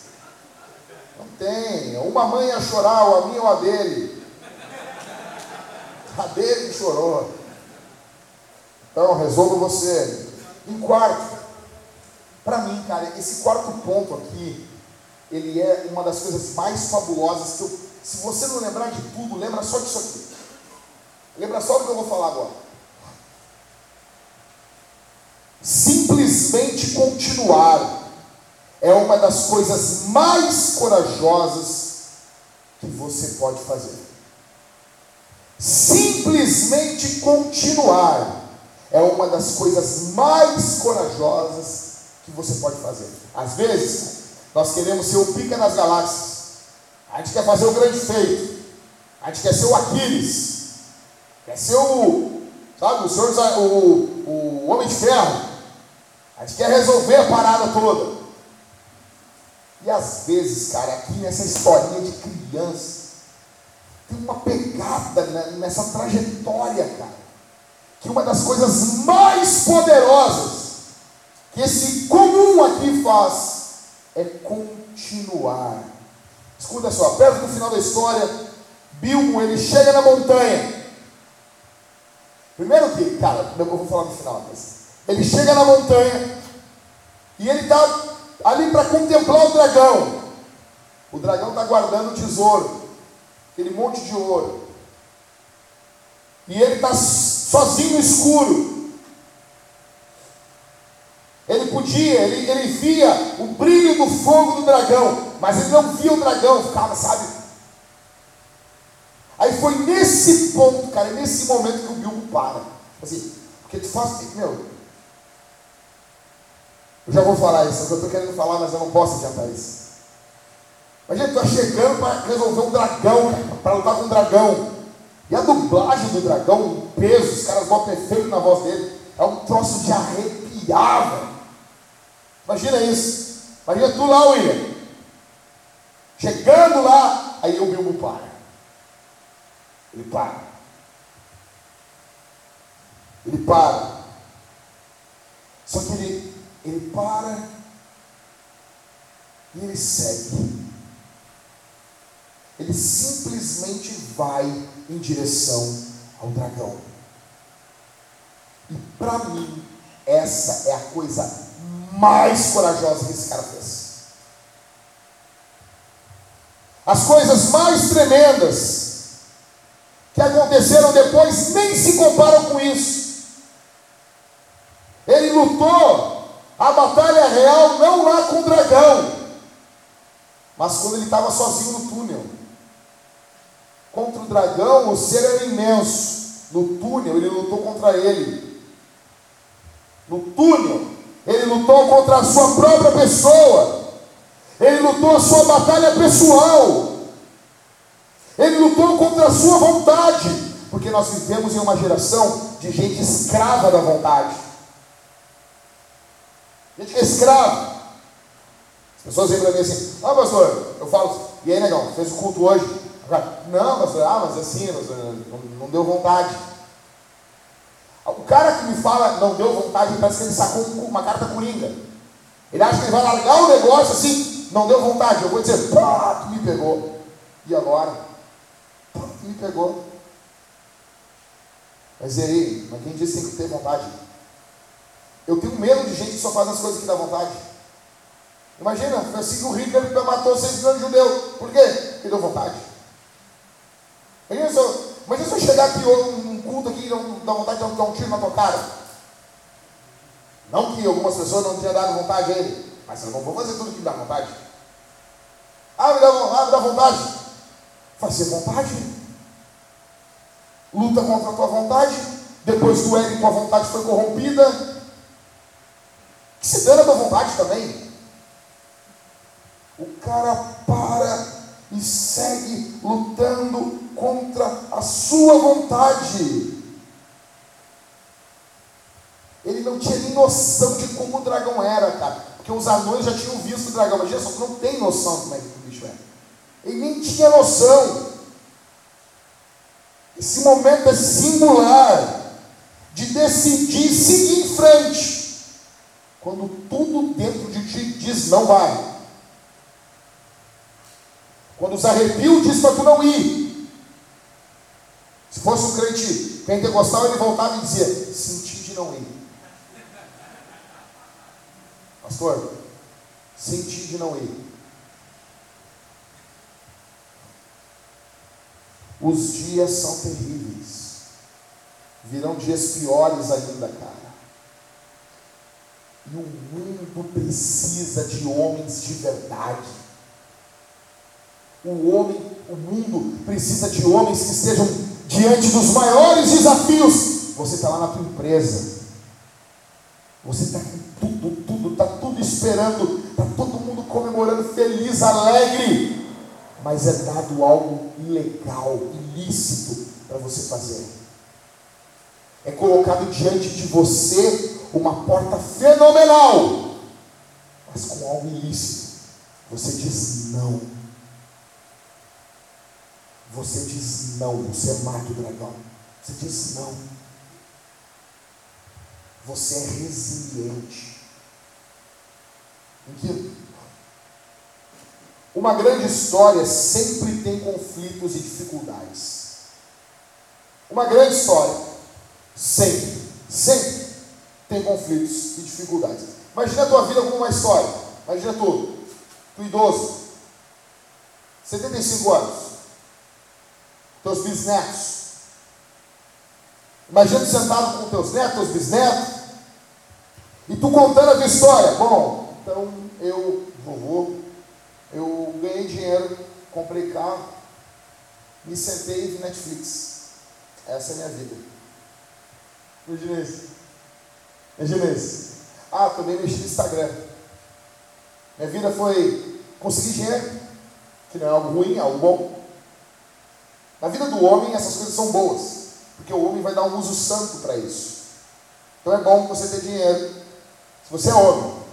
Não tem. Uma mãe ia chorar, ou a minha ou a dele. A dele que chorou. Então, resolva você. Em quarto, para mim, cara, esse quarto ponto aqui, ele é uma das coisas mais fabulosas que eu. Se você não lembrar de tudo, lembra só disso aqui. Lembra só do que eu vou falar agora. Simplesmente continuar é uma das coisas mais corajosas que você pode fazer. Simplesmente continuar é uma das coisas mais corajosas que você pode fazer. Às vezes, nós queremos ser o pica das galáxias. A gente quer fazer o grande feito. A gente quer ser o Aquiles. Quer ser o, sabe, o senhor, o, o homem de ferro. A gente quer resolver a parada toda. E às vezes, cara, aqui nessa historinha de criança, tem uma pegada nessa trajetória, cara, que uma das coisas mais poderosas que esse comum aqui faz é continuar. Escuta só, perto do final da história, Bilmo ele chega na montanha. Primeiro que, cara, eu vou falar no final, mas ele chega na montanha e ele está ali para contemplar o dragão. O dragão está guardando o tesouro, aquele monte de ouro. E ele está sozinho no escuro. Ele podia, ele, ele via o brilho do fogo do dragão, mas ele não via o dragão, ficava, sabe? Aí foi nesse ponto, cara, nesse momento que o Bilbo para. Assim, porque tu faz, meu, eu já vou falar isso, eu estou querendo falar, mas eu não posso adiantar isso. Imagina, tu está chegando para resolver um dragão, para lutar com um dragão. E a dublagem do dragão, o peso, os caras botam efeito na voz dele, é um troço de arrepiar, velho. Imagina isso. Imagina tu lá, William. Chegando lá, aí o Bilbo para. Ele para. Ele para. Só que ele, ele para e ele segue. Ele simplesmente vai em direção ao dragão. E para mim, essa é a coisa mais corajosa que esse cara fez. As coisas mais tremendas que aconteceram depois nem se comparam com isso. Ele lutou a batalha real não lá com o dragão, mas quando ele estava sozinho no túnel. Contra o dragão, o ser era imenso. No túnel, ele lutou contra ele. No túnel, ele lutou contra a sua própria pessoa. Ele lutou a sua batalha pessoal. Ele lutou contra a sua vontade. Porque nós vivemos em uma geração de gente escrava da vontade. Gente que é escrava. As pessoas vêm para mim assim, ah pastor, eu falo, e aí negão, fez o culto hoje? Não, pastor, ah, mas assim, pastor, não, não deu vontade. O cara que me fala não deu vontade, parece que ele sacou uma carta coringa. Ele acha que ele vai largar o negócio assim, não deu vontade. Eu vou dizer, pá, tu me pegou. E agora? Pá, tu me pegou. Mas e aí? Mas quem disse que tem que ter vontade? Eu tenho medo de gente que só faz as coisas que dá vontade. Imagina, assim que o Hitler matou 6 milhões de judeus. Por quê? Porque deu vontade. Imagina se eu, imagina se eu chegar aqui um culto aqui dá vontade de dar um tiro na tua cara. Não que algumas pessoas não tenham dado vontade a ele, mas eu não vou fazer tudo que dá vontade. Ah, me dá, ah, me dá vontade. Fazer vontade. Luta contra a tua vontade. Depois do Éden, tua vontade foi corrompida. Que se dana a tua vontade também. O cara para e segue lutando contra a sua vontade. Ele não tinha nem noção de como o dragão era, cara. Porque os anões já tinham visto o dragão, mas Jesus não tem noção como é que o bicho é. Ele nem tinha noção. Esse momento é singular de decidir seguir em frente. Quando tudo dentro de ti diz não vai. Quando os arrepios diz para tu não ir. Se fosse um crente pentecostal, ele voltava e dizia: senti de não ir. Pastor, senti de não ir. Os dias são terríveis. Virão dias piores ainda, cara. E o mundo precisa de homens de verdade. O homem, o mundo precisa de homens que estejam diante dos maiores desafios. Você está lá na tua empresa. Você está tudo, tudo, está tudo esperando, está todo mundo comemorando, feliz, alegre. Mas é dado algo ilegal, ilícito para você fazer. É colocado diante de você uma porta fenomenal, mas com algo ilícito. Você diz não. Você diz não, você mata o dragão. Você diz não. Você é resiliente. Que uma grande história sempre tem conflitos e dificuldades. Uma grande história sempre, sempre tem conflitos e dificuldades. Imagina a tua vida como uma história. Imagina tu, tu idoso, 75 anos teus bisnetos. Imagina sentado com teus netos, teus bisnetos, e tu contando a tua história. Bom, então eu, vovô, eu ganhei dinheiro, comprei carro, me sentei e vi Netflix. Essa é a minha vida. Imagina isso. Imagina isso. Ah, também mexi no Instagram. Minha vida foi conseguir dinheiro, que não é algo ruim, é algo bom. Na vida do homem, essas coisas são boas, porque o homem vai dar um uso santo para isso. Então é bom você ter dinheiro, se você é homem.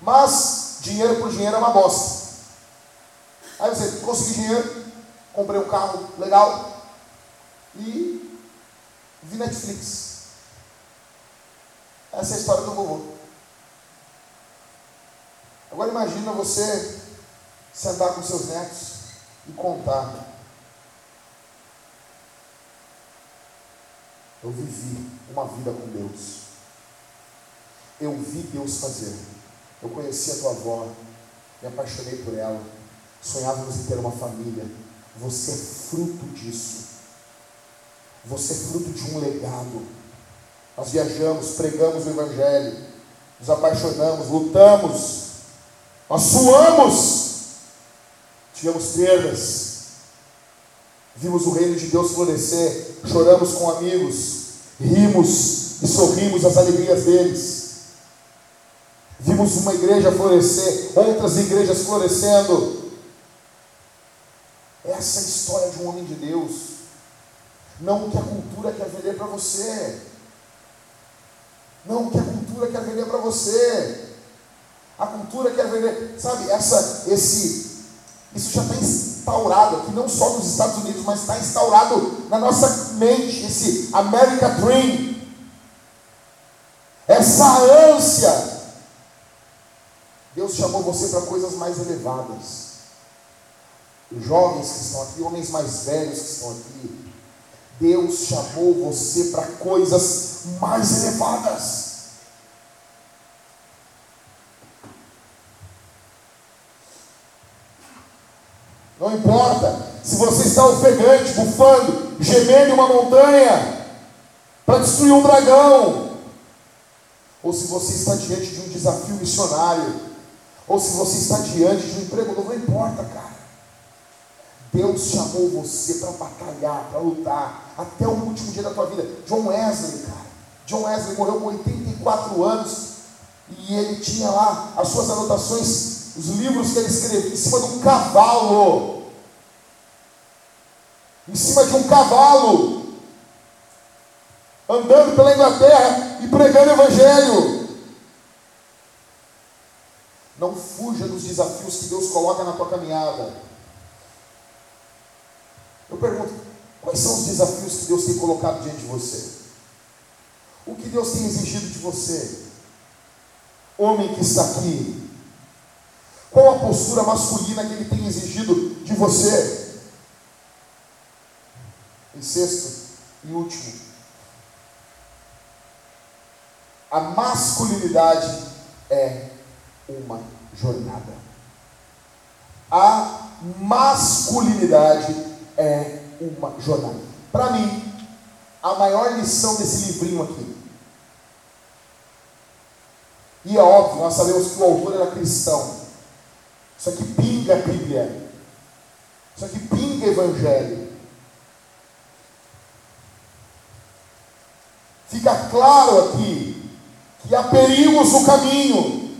Mas dinheiro por dinheiro é uma bosta. Aí você consegui dinheiro, comprei um carro legal e vi Netflix. Essa é a história do vovô. Agora imagina você sentar com seus netos e contar Eu vivi uma vida com Deus. Eu vi Deus fazer. Eu conheci a tua avó, me apaixonei por ela. Sonhávamos em ter uma família. Você é fruto disso. Você é fruto de um legado. Nós viajamos, pregamos o Evangelho, nos apaixonamos, lutamos, nós suamos, tivemos perdas, Vimos o reino de Deus florescer, choramos com amigos, rimos e sorrimos as alegrias deles. Vimos uma igreja florescer, outras igrejas florescendo. Essa é a história de um homem de Deus. Não o que a cultura quer vender para você. Não o que a cultura quer vender para você. A cultura quer vender, sabe, essa, esse, isso já está instaurado aqui, não só nos Estados Unidos, mas está instaurado na nossa mente, esse America Dream, essa ânsia. Deus chamou você para coisas mais elevadas. Os jovens que estão aqui, homens mais velhos que estão aqui, Deus chamou você para coisas mais elevadas. Não importa se você está ofegante, bufando, gemendo em uma montanha para destruir um dragão, ou se você está diante de um desafio missionário, ou se você está diante de um emprego novo, não importa, cara. Deus chamou você para batalhar, para lutar, até o último dia da tua vida. John Wesley, cara. John Wesley morreu com 84 anos e ele tinha lá as suas anotações, os livros que ele escrevia em cima de um cavalo. Em cima de um cavalo. Andando pela Inglaterra e pregando o Evangelho. Não fuja dos desafios que Deus coloca na tua caminhada. Eu pergunto, quais são os desafios que Deus tem colocado diante de você? O que Deus tem exigido de você? Homem que está aqui. Qual a postura masculina que Ele tem exigido de você? Em sexto e último, a masculinidade é uma jornada. A masculinidade é uma jornada. Para mim, a maior lição desse livrinho aqui. E é óbvio, nós sabemos que o autor era cristão. Isso aqui pinga a Bíblia. Isso aqui pinga Evangelho. Fica claro aqui que há perigos no caminho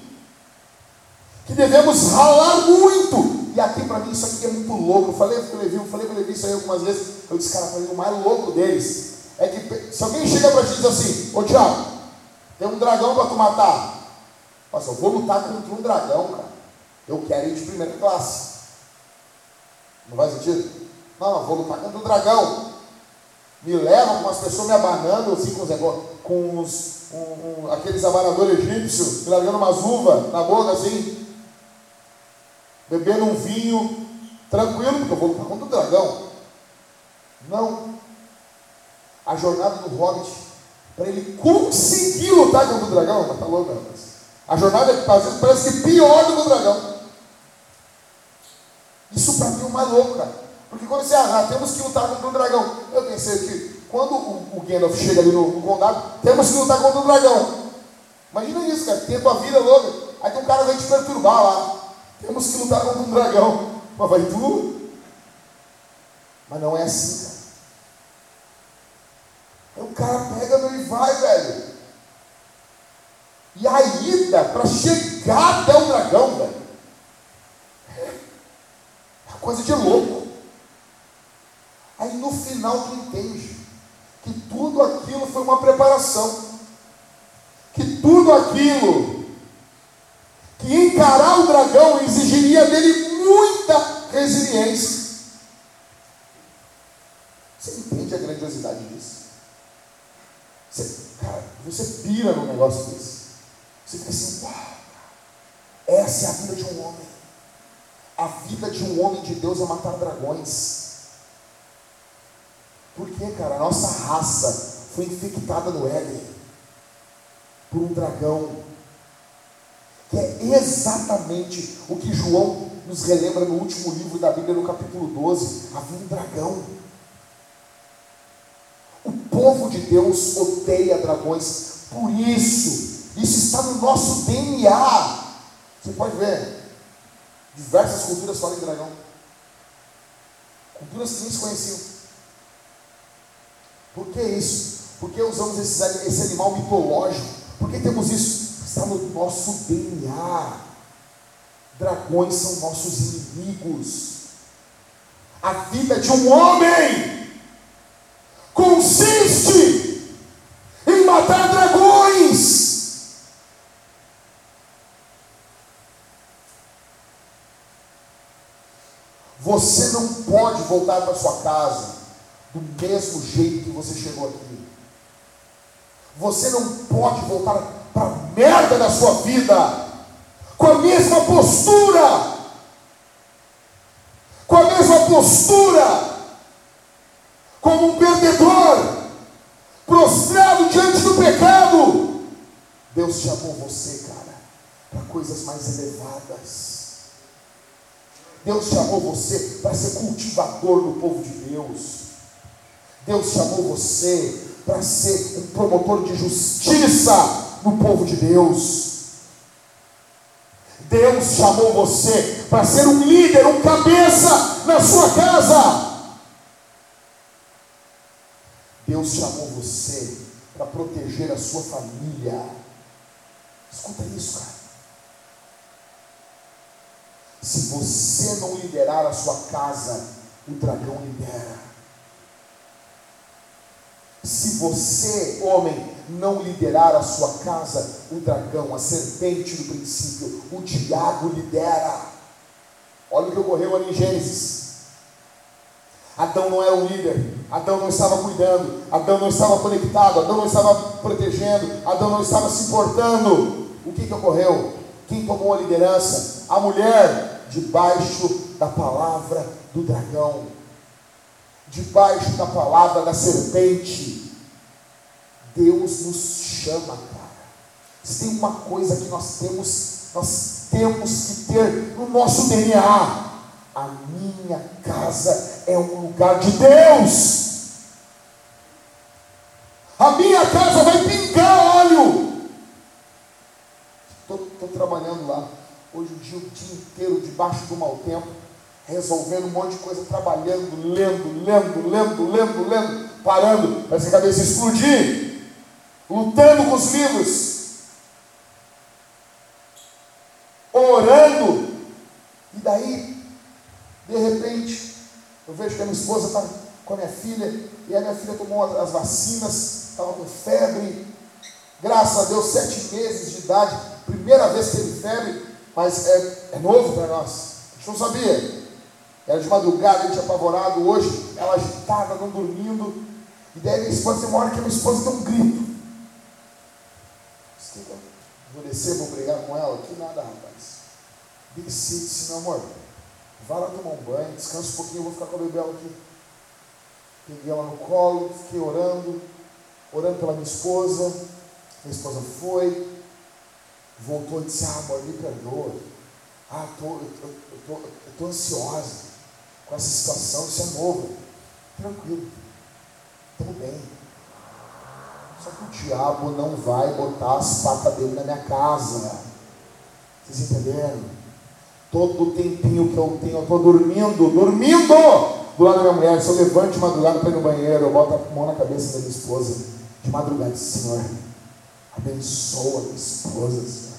que devemos ralar muito. E aqui para mim isso aqui é muito louco. Eu falei com o Levi, eu falei com o Levi isso aí algumas vezes. Eu disse, cara, o mais louco deles é que se alguém chega para ti e diz assim, ô Tiago, tem um dragão para tu matar. Nossa, eu vou lutar contra um dragão, cara. Eu quero ir de primeira classe. Não faz sentido? Não, vou lutar contra um dragão. Me levam com as pessoas me abanando assim com os com os, aqueles abanadores egípcios, me largando umas uvas na boca assim bebendo um vinho tranquilo, porque eu vou lutar contra o dragão. Não. A jornada do Hobbit, para ele conseguir lutar contra o dragão, tá louco, rapaz. A jornada, às vezes, parece que pior do que o dragão. Isso para mim é louco, cara. Porque quando você, ah, temos que lutar contra o dragão. Eu pensei que quando o, o Gandalf chega ali no, no, condado, temos que lutar contra o dragão. Imagina isso, cara. Tem a tua vida louca. Aí tem um cara vai te perturbar lá. Temos que lutar contra um dragão. Mas vai tu? Mas não é assim, cara. Aí o cara pega e vai, velho. E a ida para chegar até o dragão, velho. É uma coisa de louco. Aí no final tu entende que tudo aquilo foi uma preparação. Que tudo aquilo que encarar o dragão exigiria dele muita resiliência. Você entende a grandiosidade disso? Você, cara, você pira num negócio desse. Você fica assim, uau, essa é a vida de um homem. A vida de um homem de Deus é matar dragões. Porque, cara, a nossa raça foi infectada no Éden por um dragão que é exatamente o que João nos relembra no último livro da Bíblia, no capítulo 12. Havia um dragão. O povo de Deus odeia dragões, por isso, isso está no nosso DNA. Você pode ver, diversas culturas falam em dragão, culturas que nem se conheciam. Por que isso? Por que usamos esse, animal mitológico? Por que temos isso? está no nosso DNA. Dragões são nossos inimigos. A vida de um homem consiste em matar dragões. Você não pode voltar para sua casa do mesmo jeito que você chegou aqui. Você não pode voltar para a merda da sua vida, com a mesma postura, com a mesma postura, como um perdedor, prostrado diante do pecado. Deus chamou você, cara, para coisas mais elevadas. Deus chamou você para ser cultivador do povo de Deus. Deus chamou você para ser um promotor de justiça no povo de Deus. Deus chamou você para ser um líder, um cabeça na sua casa. Deus chamou você para proteger a sua família. Escuta isso, cara. Se você não liderar a sua casa, o dragão lidera. Se você, homem, não liderar a sua casa, o dragão, a serpente do princípio, o diabo lidera. Olha o que ocorreu ali em Gênesis. Adão não era o líder, Adão não estava cuidando, Adão não estava conectado, Adão não estava protegendo, Adão não estava se importando. O que, que ocorreu? Quem tomou a liderança? A mulher, debaixo da palavra do dragão debaixo da palavra da serpente. Deus nos chama, cara. Se tem uma coisa que nós temos, nós temos que ter no nosso DNA. A minha casa é um lugar de Deus. A minha casa vai pingar óleo. Estou trabalhando lá. Hoje o dia, o dia inteiro debaixo do mau tempo resolvendo um monte de coisa, trabalhando, lendo, lendo, lendo, lendo, lendo, parando, para essa cabeça explodir, lutando com os livros, orando, e daí, de repente, eu vejo que a minha esposa está com a minha filha, e a minha filha tomou as vacinas, estava com febre, graças a Deus, sete meses de idade, primeira vez que teve febre, mas é, é novo para nós, a gente não sabia. Era de madrugada, a gente apavorado. Hoje, ela agitada, não dormindo. E daí minha esposa, tem uma hora que a minha esposa deu um grito. Vou descer, vou brigar com ela? Que nada, rapaz. City, disse, meu amor, vai lá tomar um banho, descansa um pouquinho, eu vou ficar com a Bebela aqui. Peguei ela no colo, fiquei orando, orando pela minha esposa. Minha esposa foi, voltou e disse, ah, amor, me perdoa. Ah, eu, tô, eu tô ansiosa com essa situação, isso é novo. Tranquilo, estamos bem. Só que o diabo não vai botar as patas dele na minha casa. Vocês entenderam? Todo o tempinho que eu tenho, eu estou dormindo, dormindo do lado da minha mulher. Se eu levanto de madrugada para ir no banheiro, eu boto a mão na cabeça da minha esposa. De madrugada, Senhor, abençoa a minha esposa, Senhor.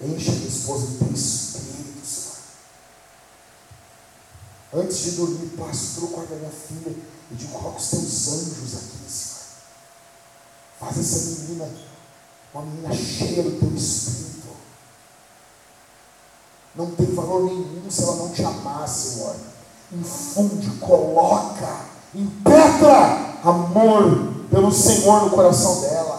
Enche a esposa do teu espírito. Antes de dormir, passo pelo quarto da minha filha e digo: coloca os teus anjos aqui, Senhor. Faz essa menina uma menina cheia do teu espírito. Não tem valor nenhum se ela não te amar, Senhor. Infunde, coloca, impetra amor pelo Senhor no coração dela.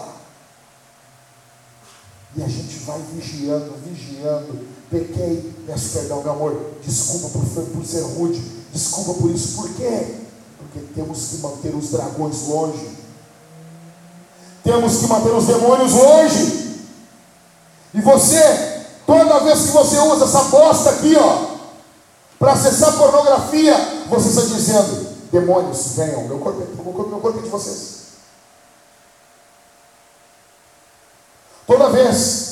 E a gente vai vigiando, vigiando, pequei, peço perdão, meu amor, desculpa por, por ser rude, desculpa por isso, por quê? Porque temos que manter os dragões longe, temos que manter os demônios longe, e você, toda vez que você usa essa bosta aqui, ó, para acessar pornografia, você está dizendo, demônios, venham, meu corpo, é, meu corpo, meu corpo é de vocês. Toda vez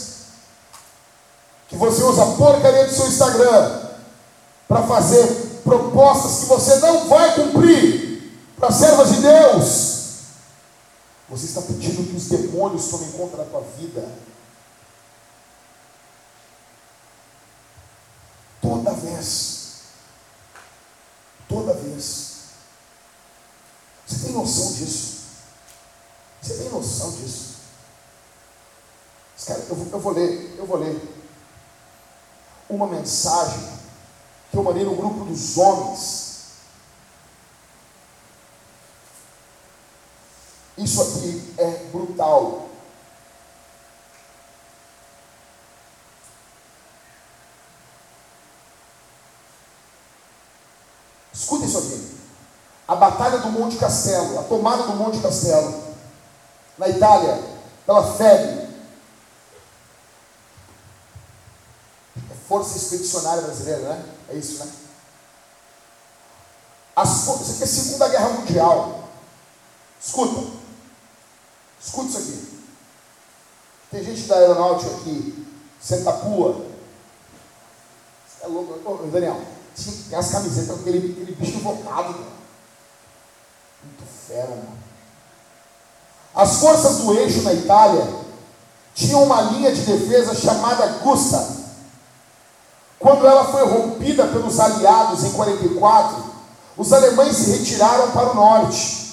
que você usa a porcaria do seu Instagram para fazer propostas que você não vai cumprir para servas de Deus, você está pedindo que os demônios tomem conta da tua vida. Toda vez, toda vez, você tem noção disso? Você tem noção disso? Cara, eu, eu vou ler, eu vou ler uma mensagem que eu mandei no grupo dos homens. Isso aqui é brutal. Escuta isso aqui. A batalha do Monte Castelo, a tomada do Monte Castelo, na Itália, pela febre, Força Expedicionária Brasileira, né? É isso, né? As aqui é Segunda Guerra Mundial. Escuta. Escuta isso aqui. Tem gente da aeronáutica aqui, senta pua. Você é louco. Ô, Daniel, tem as camisetas com aquele, aquele bicho invocado. Muito fera, mano. As forças do eixo na Itália tinham uma linha de defesa chamada Gusta. Quando ela foi rompida pelos aliados em 44, os alemães se retiraram para o norte,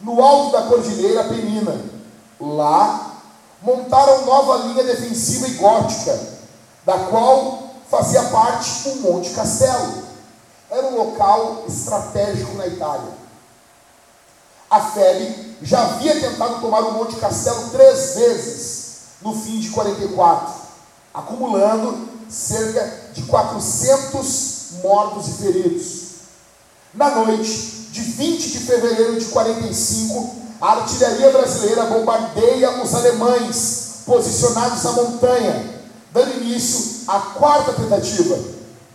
no alto da cordilheira Penina. Lá, montaram nova linha defensiva e gótica, da qual fazia parte o Monte Castelo. Era um local estratégico na Itália. A FEB já havia tentado tomar o Monte Castelo três vezes no fim de 44, acumulando cerca de 400 mortos e feridos. Na noite de 20 de fevereiro de 45, a artilharia brasileira bombardeia os alemães posicionados na montanha, dando início à quarta tentativa.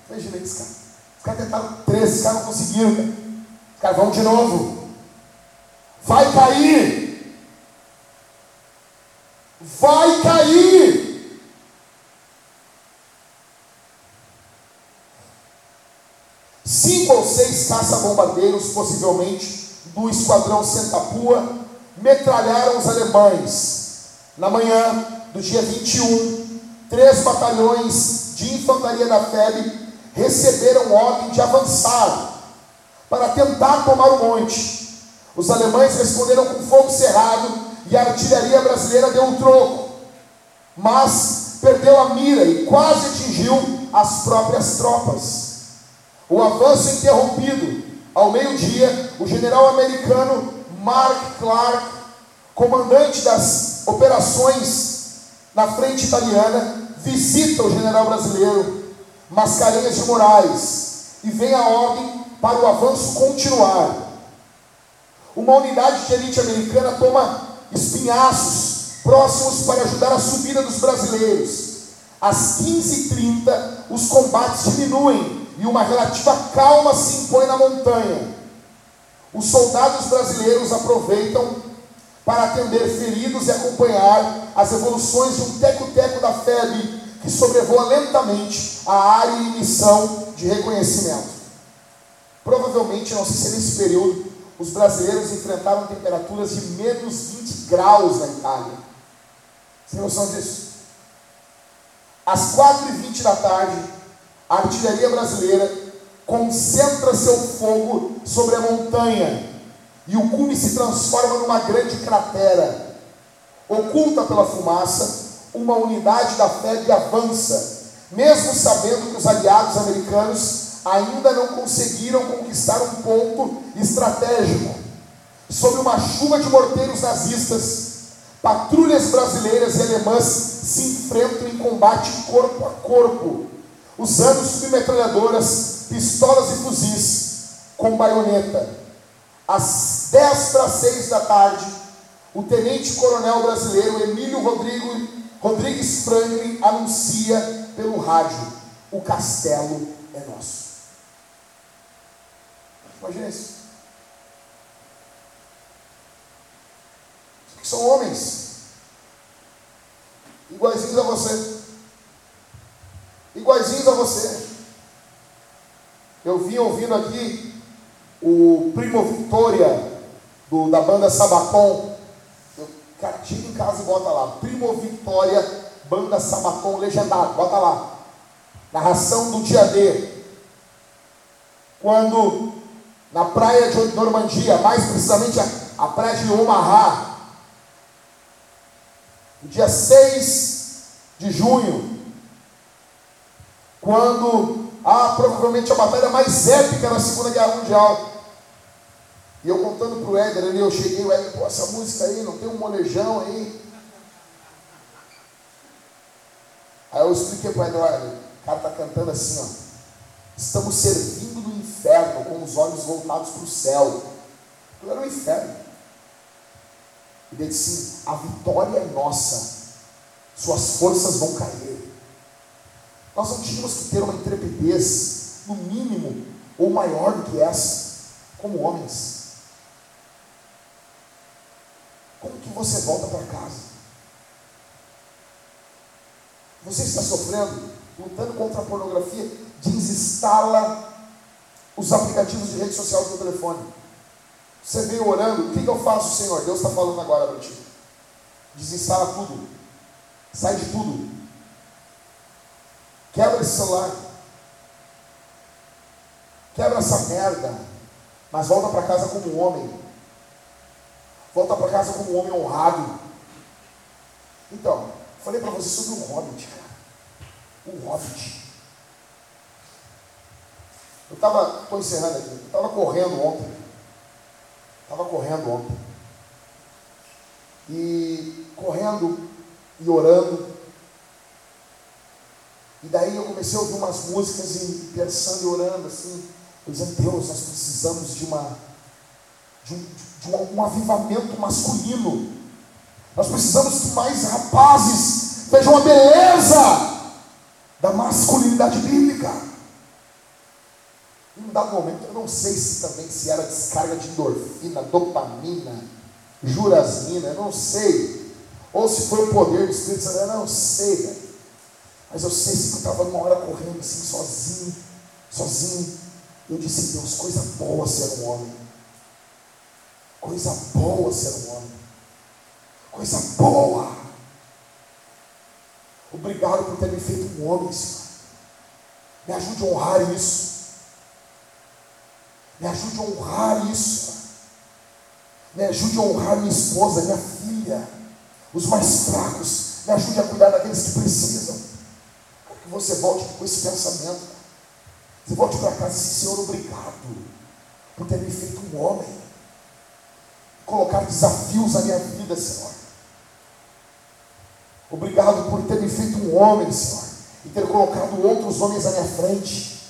Imagina isso, cara. Os caras tentaram três, os caras não conseguiram. Cara. Os caras vão de novo. Vai cair! Vai cair! Cinco ou seis caça-bombardeiros, possivelmente do esquadrão Sentapua, metralharam os alemães. Na manhã do dia 21, três batalhões de infantaria da FEB receberam ordem de avançar para tentar tomar o monte. Os alemães responderam com fogo cerrado e a artilharia brasileira deu um troco, mas perdeu a mira e quase atingiu as próprias tropas. O avanço interrompido ao meio-dia, o general americano Mark Clark, comandante das operações na frente italiana, visita o general brasileiro Mascarenhas de Moraes e vem a ordem para o avanço continuar. Uma unidade de elite americana toma espinhaços próximos para ajudar a subida dos brasileiros. Às 15h30, os combates diminuem e uma relativa calma se impõe na montanha. Os soldados brasileiros aproveitam para atender feridos e acompanhar as evoluções de um teco-teco da FEB que sobrevoa lentamente a área e missão de reconhecimento. Provavelmente, não sei se nesse período, os brasileiros enfrentaram temperaturas de menos 20 graus na Itália. Você tem noção disso? Às 4h20 da tarde, a artilharia brasileira concentra seu fogo sobre a montanha e o cume se transforma numa grande cratera. Oculta pela fumaça, uma unidade da FEB avança, mesmo sabendo que os aliados americanos ainda não conseguiram conquistar um ponto estratégico. Sob uma chuva de morteiros nazistas, patrulhas brasileiras e alemãs se enfrentam em combate corpo a corpo usando submetralhadoras, pistolas e fuzis com baioneta. Às 10 para 6 da tarde, o tenente-coronel brasileiro Emílio Rodrigo, Rodrigues Franklin anuncia pelo rádio: o castelo é nosso. Imagina isso. São homens iguaizinhos a você iguaizinhos a você. Eu vim ouvindo aqui o Primo Vitória do, da banda Sabaton. Eu, cara, chega em casa e bota lá. Primo Vitória, banda Sabaton legendado, bota lá. Narração do dia D. Quando na praia de Normandia, mais precisamente a, a praia de Omaha, no dia 6 de junho quando há provavelmente a batalha mais épica na Segunda Guerra Mundial. E eu contando para o Éder ali, eu cheguei, o Éder, pô, essa música aí, não tem um molejão aí? Aí eu expliquei para o Éder, o cara está cantando assim, ó. Estamos servindo no inferno com os olhos voltados para o céu. Eu era o inferno. E ele disse assim, a vitória é nossa, suas forças vão cair. Nós não tínhamos que ter uma intrepidez, no mínimo, ou maior do que essa. como homens. Como que você volta para casa? Você está sofrendo, lutando contra a pornografia, desinstala os aplicativos de rede social do telefone. Você veio orando, o que eu faço, Senhor? Deus está falando agora para ti. Desinstala tudo. Sai de tudo. Quebra esse celular. Quebra essa merda. Mas volta para casa como um homem. Volta para casa como um homem honrado. Então, falei para você sobre o Hobbit, cara. O Hobbit. Eu estava, estou encerrando aqui, eu estava correndo ontem. Estava correndo ontem. E correndo e orando. E daí eu comecei a ouvir umas músicas e pensando e orando assim, eu dizendo, Deus, nós precisamos de uma de um, de um, um avivamento masculino. Nós precisamos que mais rapazes vejam a beleza da masculinidade bíblica. Em um dado momento, eu não sei se também se era descarga de endorfina, dopamina, jurasmina, eu não sei. Ou se foi o poder do Espírito Santo, eu não sei. Mas eu sei que eu estava numa hora correndo assim, sozinho, sozinho. Eu disse, Deus, coisa boa ser um homem. Coisa boa ser um homem. Coisa boa. Obrigado por ter me feito um homem, Senhor. Me ajude a honrar isso. Me ajude a honrar isso. Me ajude a honrar minha esposa, minha filha, os mais fracos. Me ajude a cuidar daqueles que precisam. Você volte com esse pensamento. Você volte para casa e diz, Senhor, obrigado por ter me feito um homem colocar desafios na minha vida, Senhor. Obrigado por ter me feito um homem, Senhor, e ter colocado outros homens à minha frente.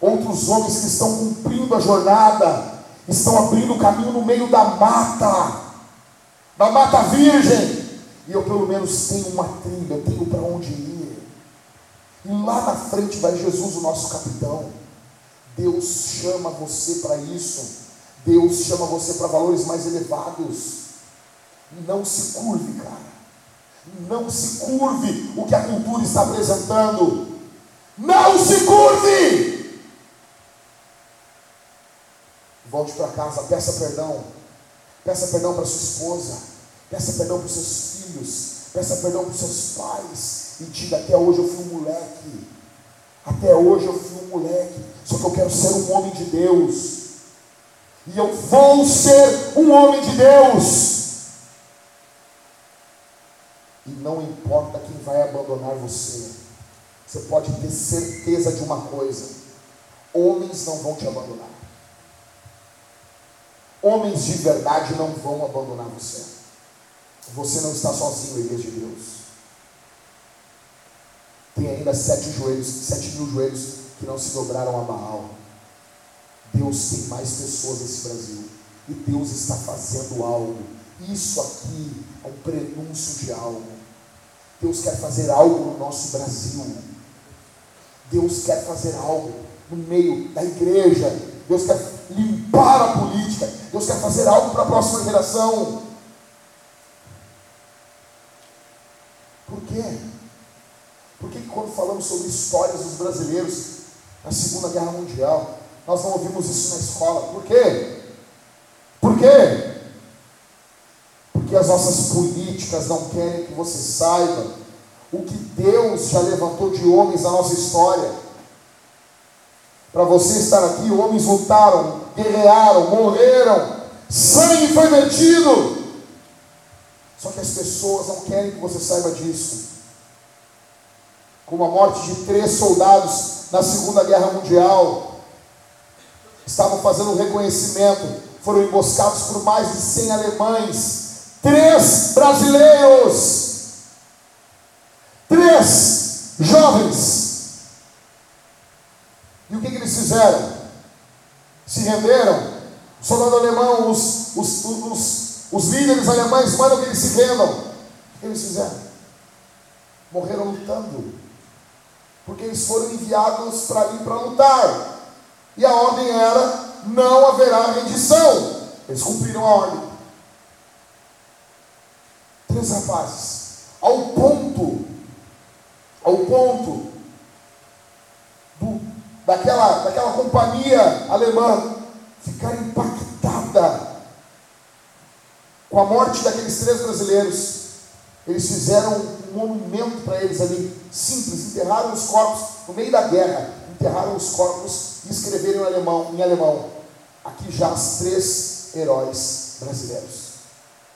Outros homens que estão cumprindo a jornada, estão abrindo o caminho no meio da mata, da mata virgem. E eu pelo menos tenho uma trilha, eu tenho para onde ir. E lá na frente vai Jesus, o nosso capitão. Deus chama você para isso. Deus chama você para valores mais elevados. Não se curve, cara. Não se curve o que a cultura está apresentando. Não se curve! Volte para casa, peça perdão. Peça perdão para sua esposa. Peça perdão para os seus filhos. Peça perdão para os seus pais. E diga: até hoje eu fui um moleque. Até hoje eu fui um moleque. Só que eu quero ser um homem de Deus. E eu vou ser um homem de Deus. E não importa quem vai abandonar você. Você pode ter certeza de uma coisa: homens não vão te abandonar. Homens de verdade não vão abandonar você. Você não está sozinho, igreja de Deus. Tem ainda sete joelhos, sete mil joelhos que não se dobraram a Baal. Deus tem mais pessoas nesse Brasil. E Deus está fazendo algo. Isso aqui é um prenúncio de algo. Deus quer fazer algo no nosso Brasil. Deus quer fazer algo no meio da igreja. Deus quer limpar a política. Deus quer fazer algo para a próxima geração. Por quê? Quando falamos sobre histórias dos brasileiros na Segunda Guerra Mundial, nós não ouvimos isso na escola. Por quê? Por quê? Porque as nossas políticas não querem que você saiba o que Deus já levantou de homens na nossa história. Para você estar aqui, homens lutaram, guerrearam, morreram, sangue foi vertido. Só que as pessoas não querem que você saiba disso. Como a morte de três soldados na Segunda Guerra Mundial, estavam fazendo um reconhecimento, foram emboscados por mais de 100 alemães, três brasileiros, três jovens. E o que, que eles fizeram? Se renderam. O soldado alemão, os, os, os, os líderes alemães mandam que eles se rendam. O que eles fizeram? Morreram lutando. Porque eles foram enviados para ali para lutar. E a ordem era não haverá rendição. Eles cumpriram a ordem. Três rapazes, ao ponto, ao ponto do, daquela, daquela companhia alemã ficar impactada com a morte daqueles três brasileiros. Eles fizeram um monumento para eles ali, simples, enterraram os corpos no meio da guerra, enterraram os corpos e escreveram em alemão, em alemão aqui já os três heróis brasileiros.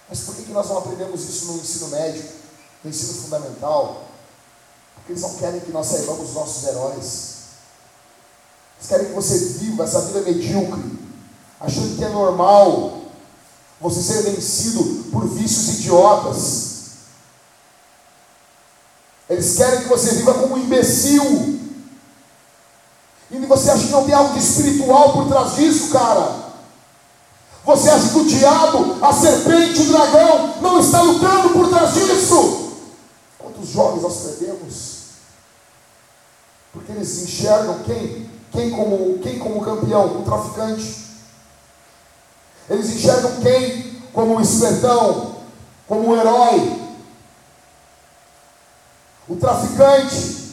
Mas por que, que nós não aprendemos isso no ensino médio, no ensino fundamental? Porque eles não querem que nós saibamos os nossos heróis. Eles querem que você viva essa vida medíocre, achando que é normal você ser vencido por vícios idiotas. Eles querem que você viva como um imbecil. E você acha que não tem algo de espiritual por trás disso, cara? Você acha que o diabo, a serpente, o dragão não está lutando por trás disso? Quantos jovens nós perdemos? Porque eles enxergam quem? Quem como, quem como campeão? O traficante. Eles enxergam quem como o espertão, como o herói? O traficante,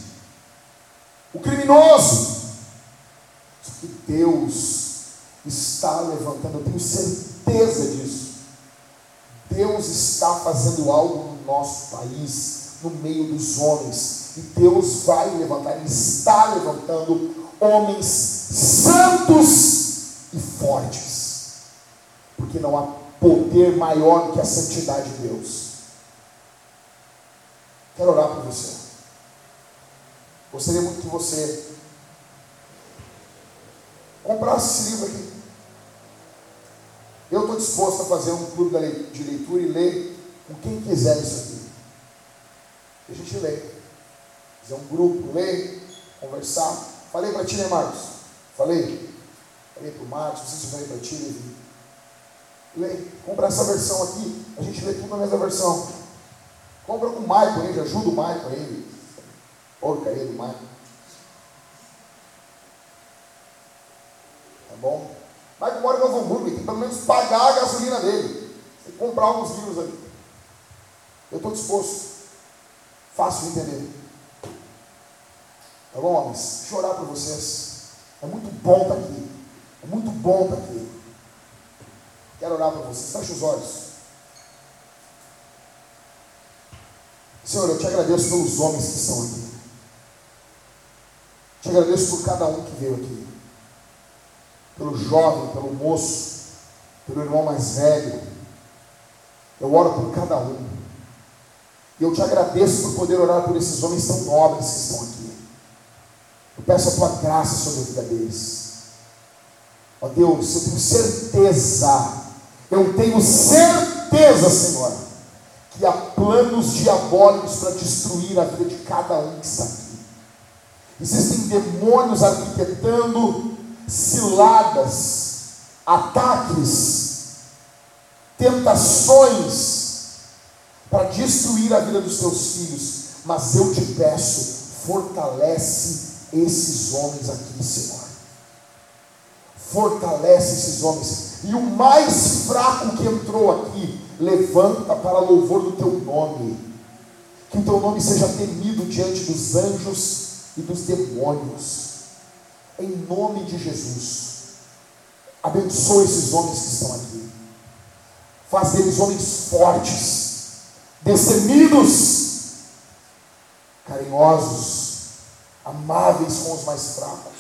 o criminoso. Só que Deus está levantando, eu tenho certeza disso. Deus está fazendo algo no nosso país, no meio dos homens. E Deus vai levantar, Ele está levantando homens santos e fortes. Porque não há poder maior que a santidade de Deus. Quero orar por você. Gostaria muito que você comprasse esse livro aqui. Eu estou disposto a fazer um clube de leitura e ler com quem quiser isso aqui. A gente lê. Fazer um grupo, ler, conversar. Falei para ti, né, Marcos? Falei? Falei para o Marcos, não sei se falei para ti, Levi. Lê, compra essa versão aqui, a gente lê tudo na mesma versão. Compra com o Michael aí, ajuda o Michael aí. Porcaria do Michael. Tá bom? Michael mora em Novo Hamburgo, tem pelo menos pagar a gasolina dele. Tem que comprar alguns livros ali. Eu estou disposto. Fácil de entender. Tá bom, homens? Deixa eu orar vocês. É muito bom estar aqui. É muito bom estar aqui. Quero orar para vocês. Feche os olhos. Senhor, eu te agradeço pelos homens que estão aqui. Te agradeço por cada um que veio aqui. Pelo jovem, pelo moço, pelo irmão mais velho. Eu oro por cada um. E eu te agradeço por poder orar por esses homens tão nobres que estão aqui. Eu peço a tua graça sobre a vida deles. Ó Deus, eu tenho certeza eu tenho certeza, Senhor, que há planos diabólicos para destruir a vida de cada um que está aqui. Existem demônios arquitetando ciladas, ataques, tentações para destruir a vida dos teus filhos. Mas eu te peço, fortalece esses homens aqui, Senhor. Fortalece esses homens e o mais fraco que entrou aqui, levanta para louvor do teu nome. Que o teu nome seja temido diante dos anjos e dos demônios. Em nome de Jesus. Abençoa esses homens que estão aqui. Faz deles homens fortes, destemidos, carinhosos, amáveis com os mais fracos.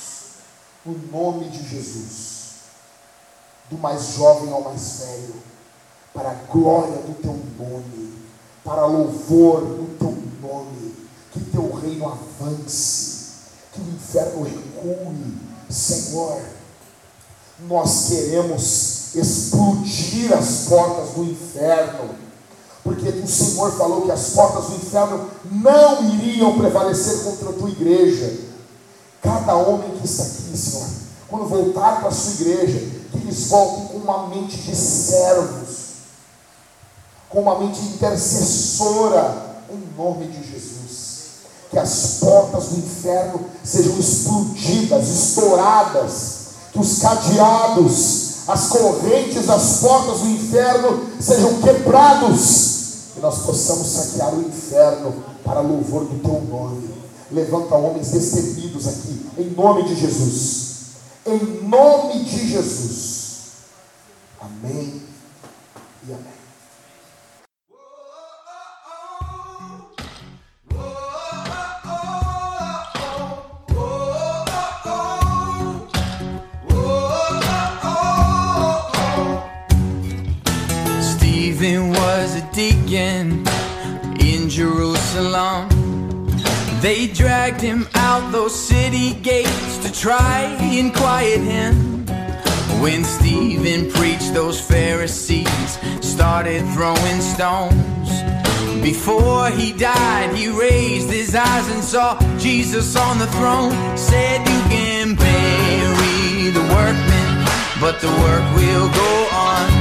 No nome de Jesus do mais jovem ao mais velho, para a glória do teu nome, para louvor do teu nome, que teu reino avance, que o inferno recue, Senhor. Nós queremos explodir as portas do inferno, porque o Senhor falou que as portas do inferno não iriam prevalecer contra a tua igreja. Cada homem que está aqui, Senhor, quando voltar para a sua igreja, que eles voltem com uma mente de servos, com uma mente intercessora, em nome de Jesus. Que as portas do inferno sejam explodidas, estouradas, que os cadeados, as correntes, as portas do inferno sejam quebrados e nós possamos saquear o inferno para louvor do teu nome. Levanta homens destemidos aqui, em nome de Jesus. Em nome de Jesus. Amém e amém. Deacon in Jerusalem. They dragged him out those city gates to try and quiet him. When Stephen preached, those Pharisees started throwing stones. Before he died, he raised his eyes and saw Jesus on the throne. Said, You can bury the workmen, but the work will go on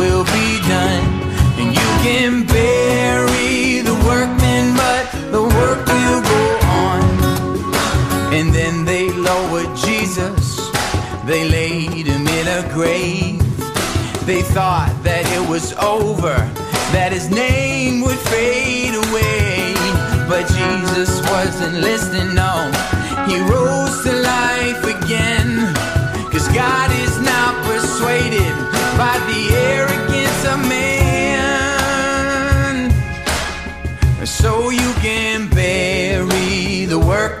And then they lowered Jesus, they laid him in a grave. They thought that it was over, that his name would fade away. But Jesus wasn't listening, no. He rose to life again. Cause God is not persuaded by the arrogance of man. so you can bury the workmen,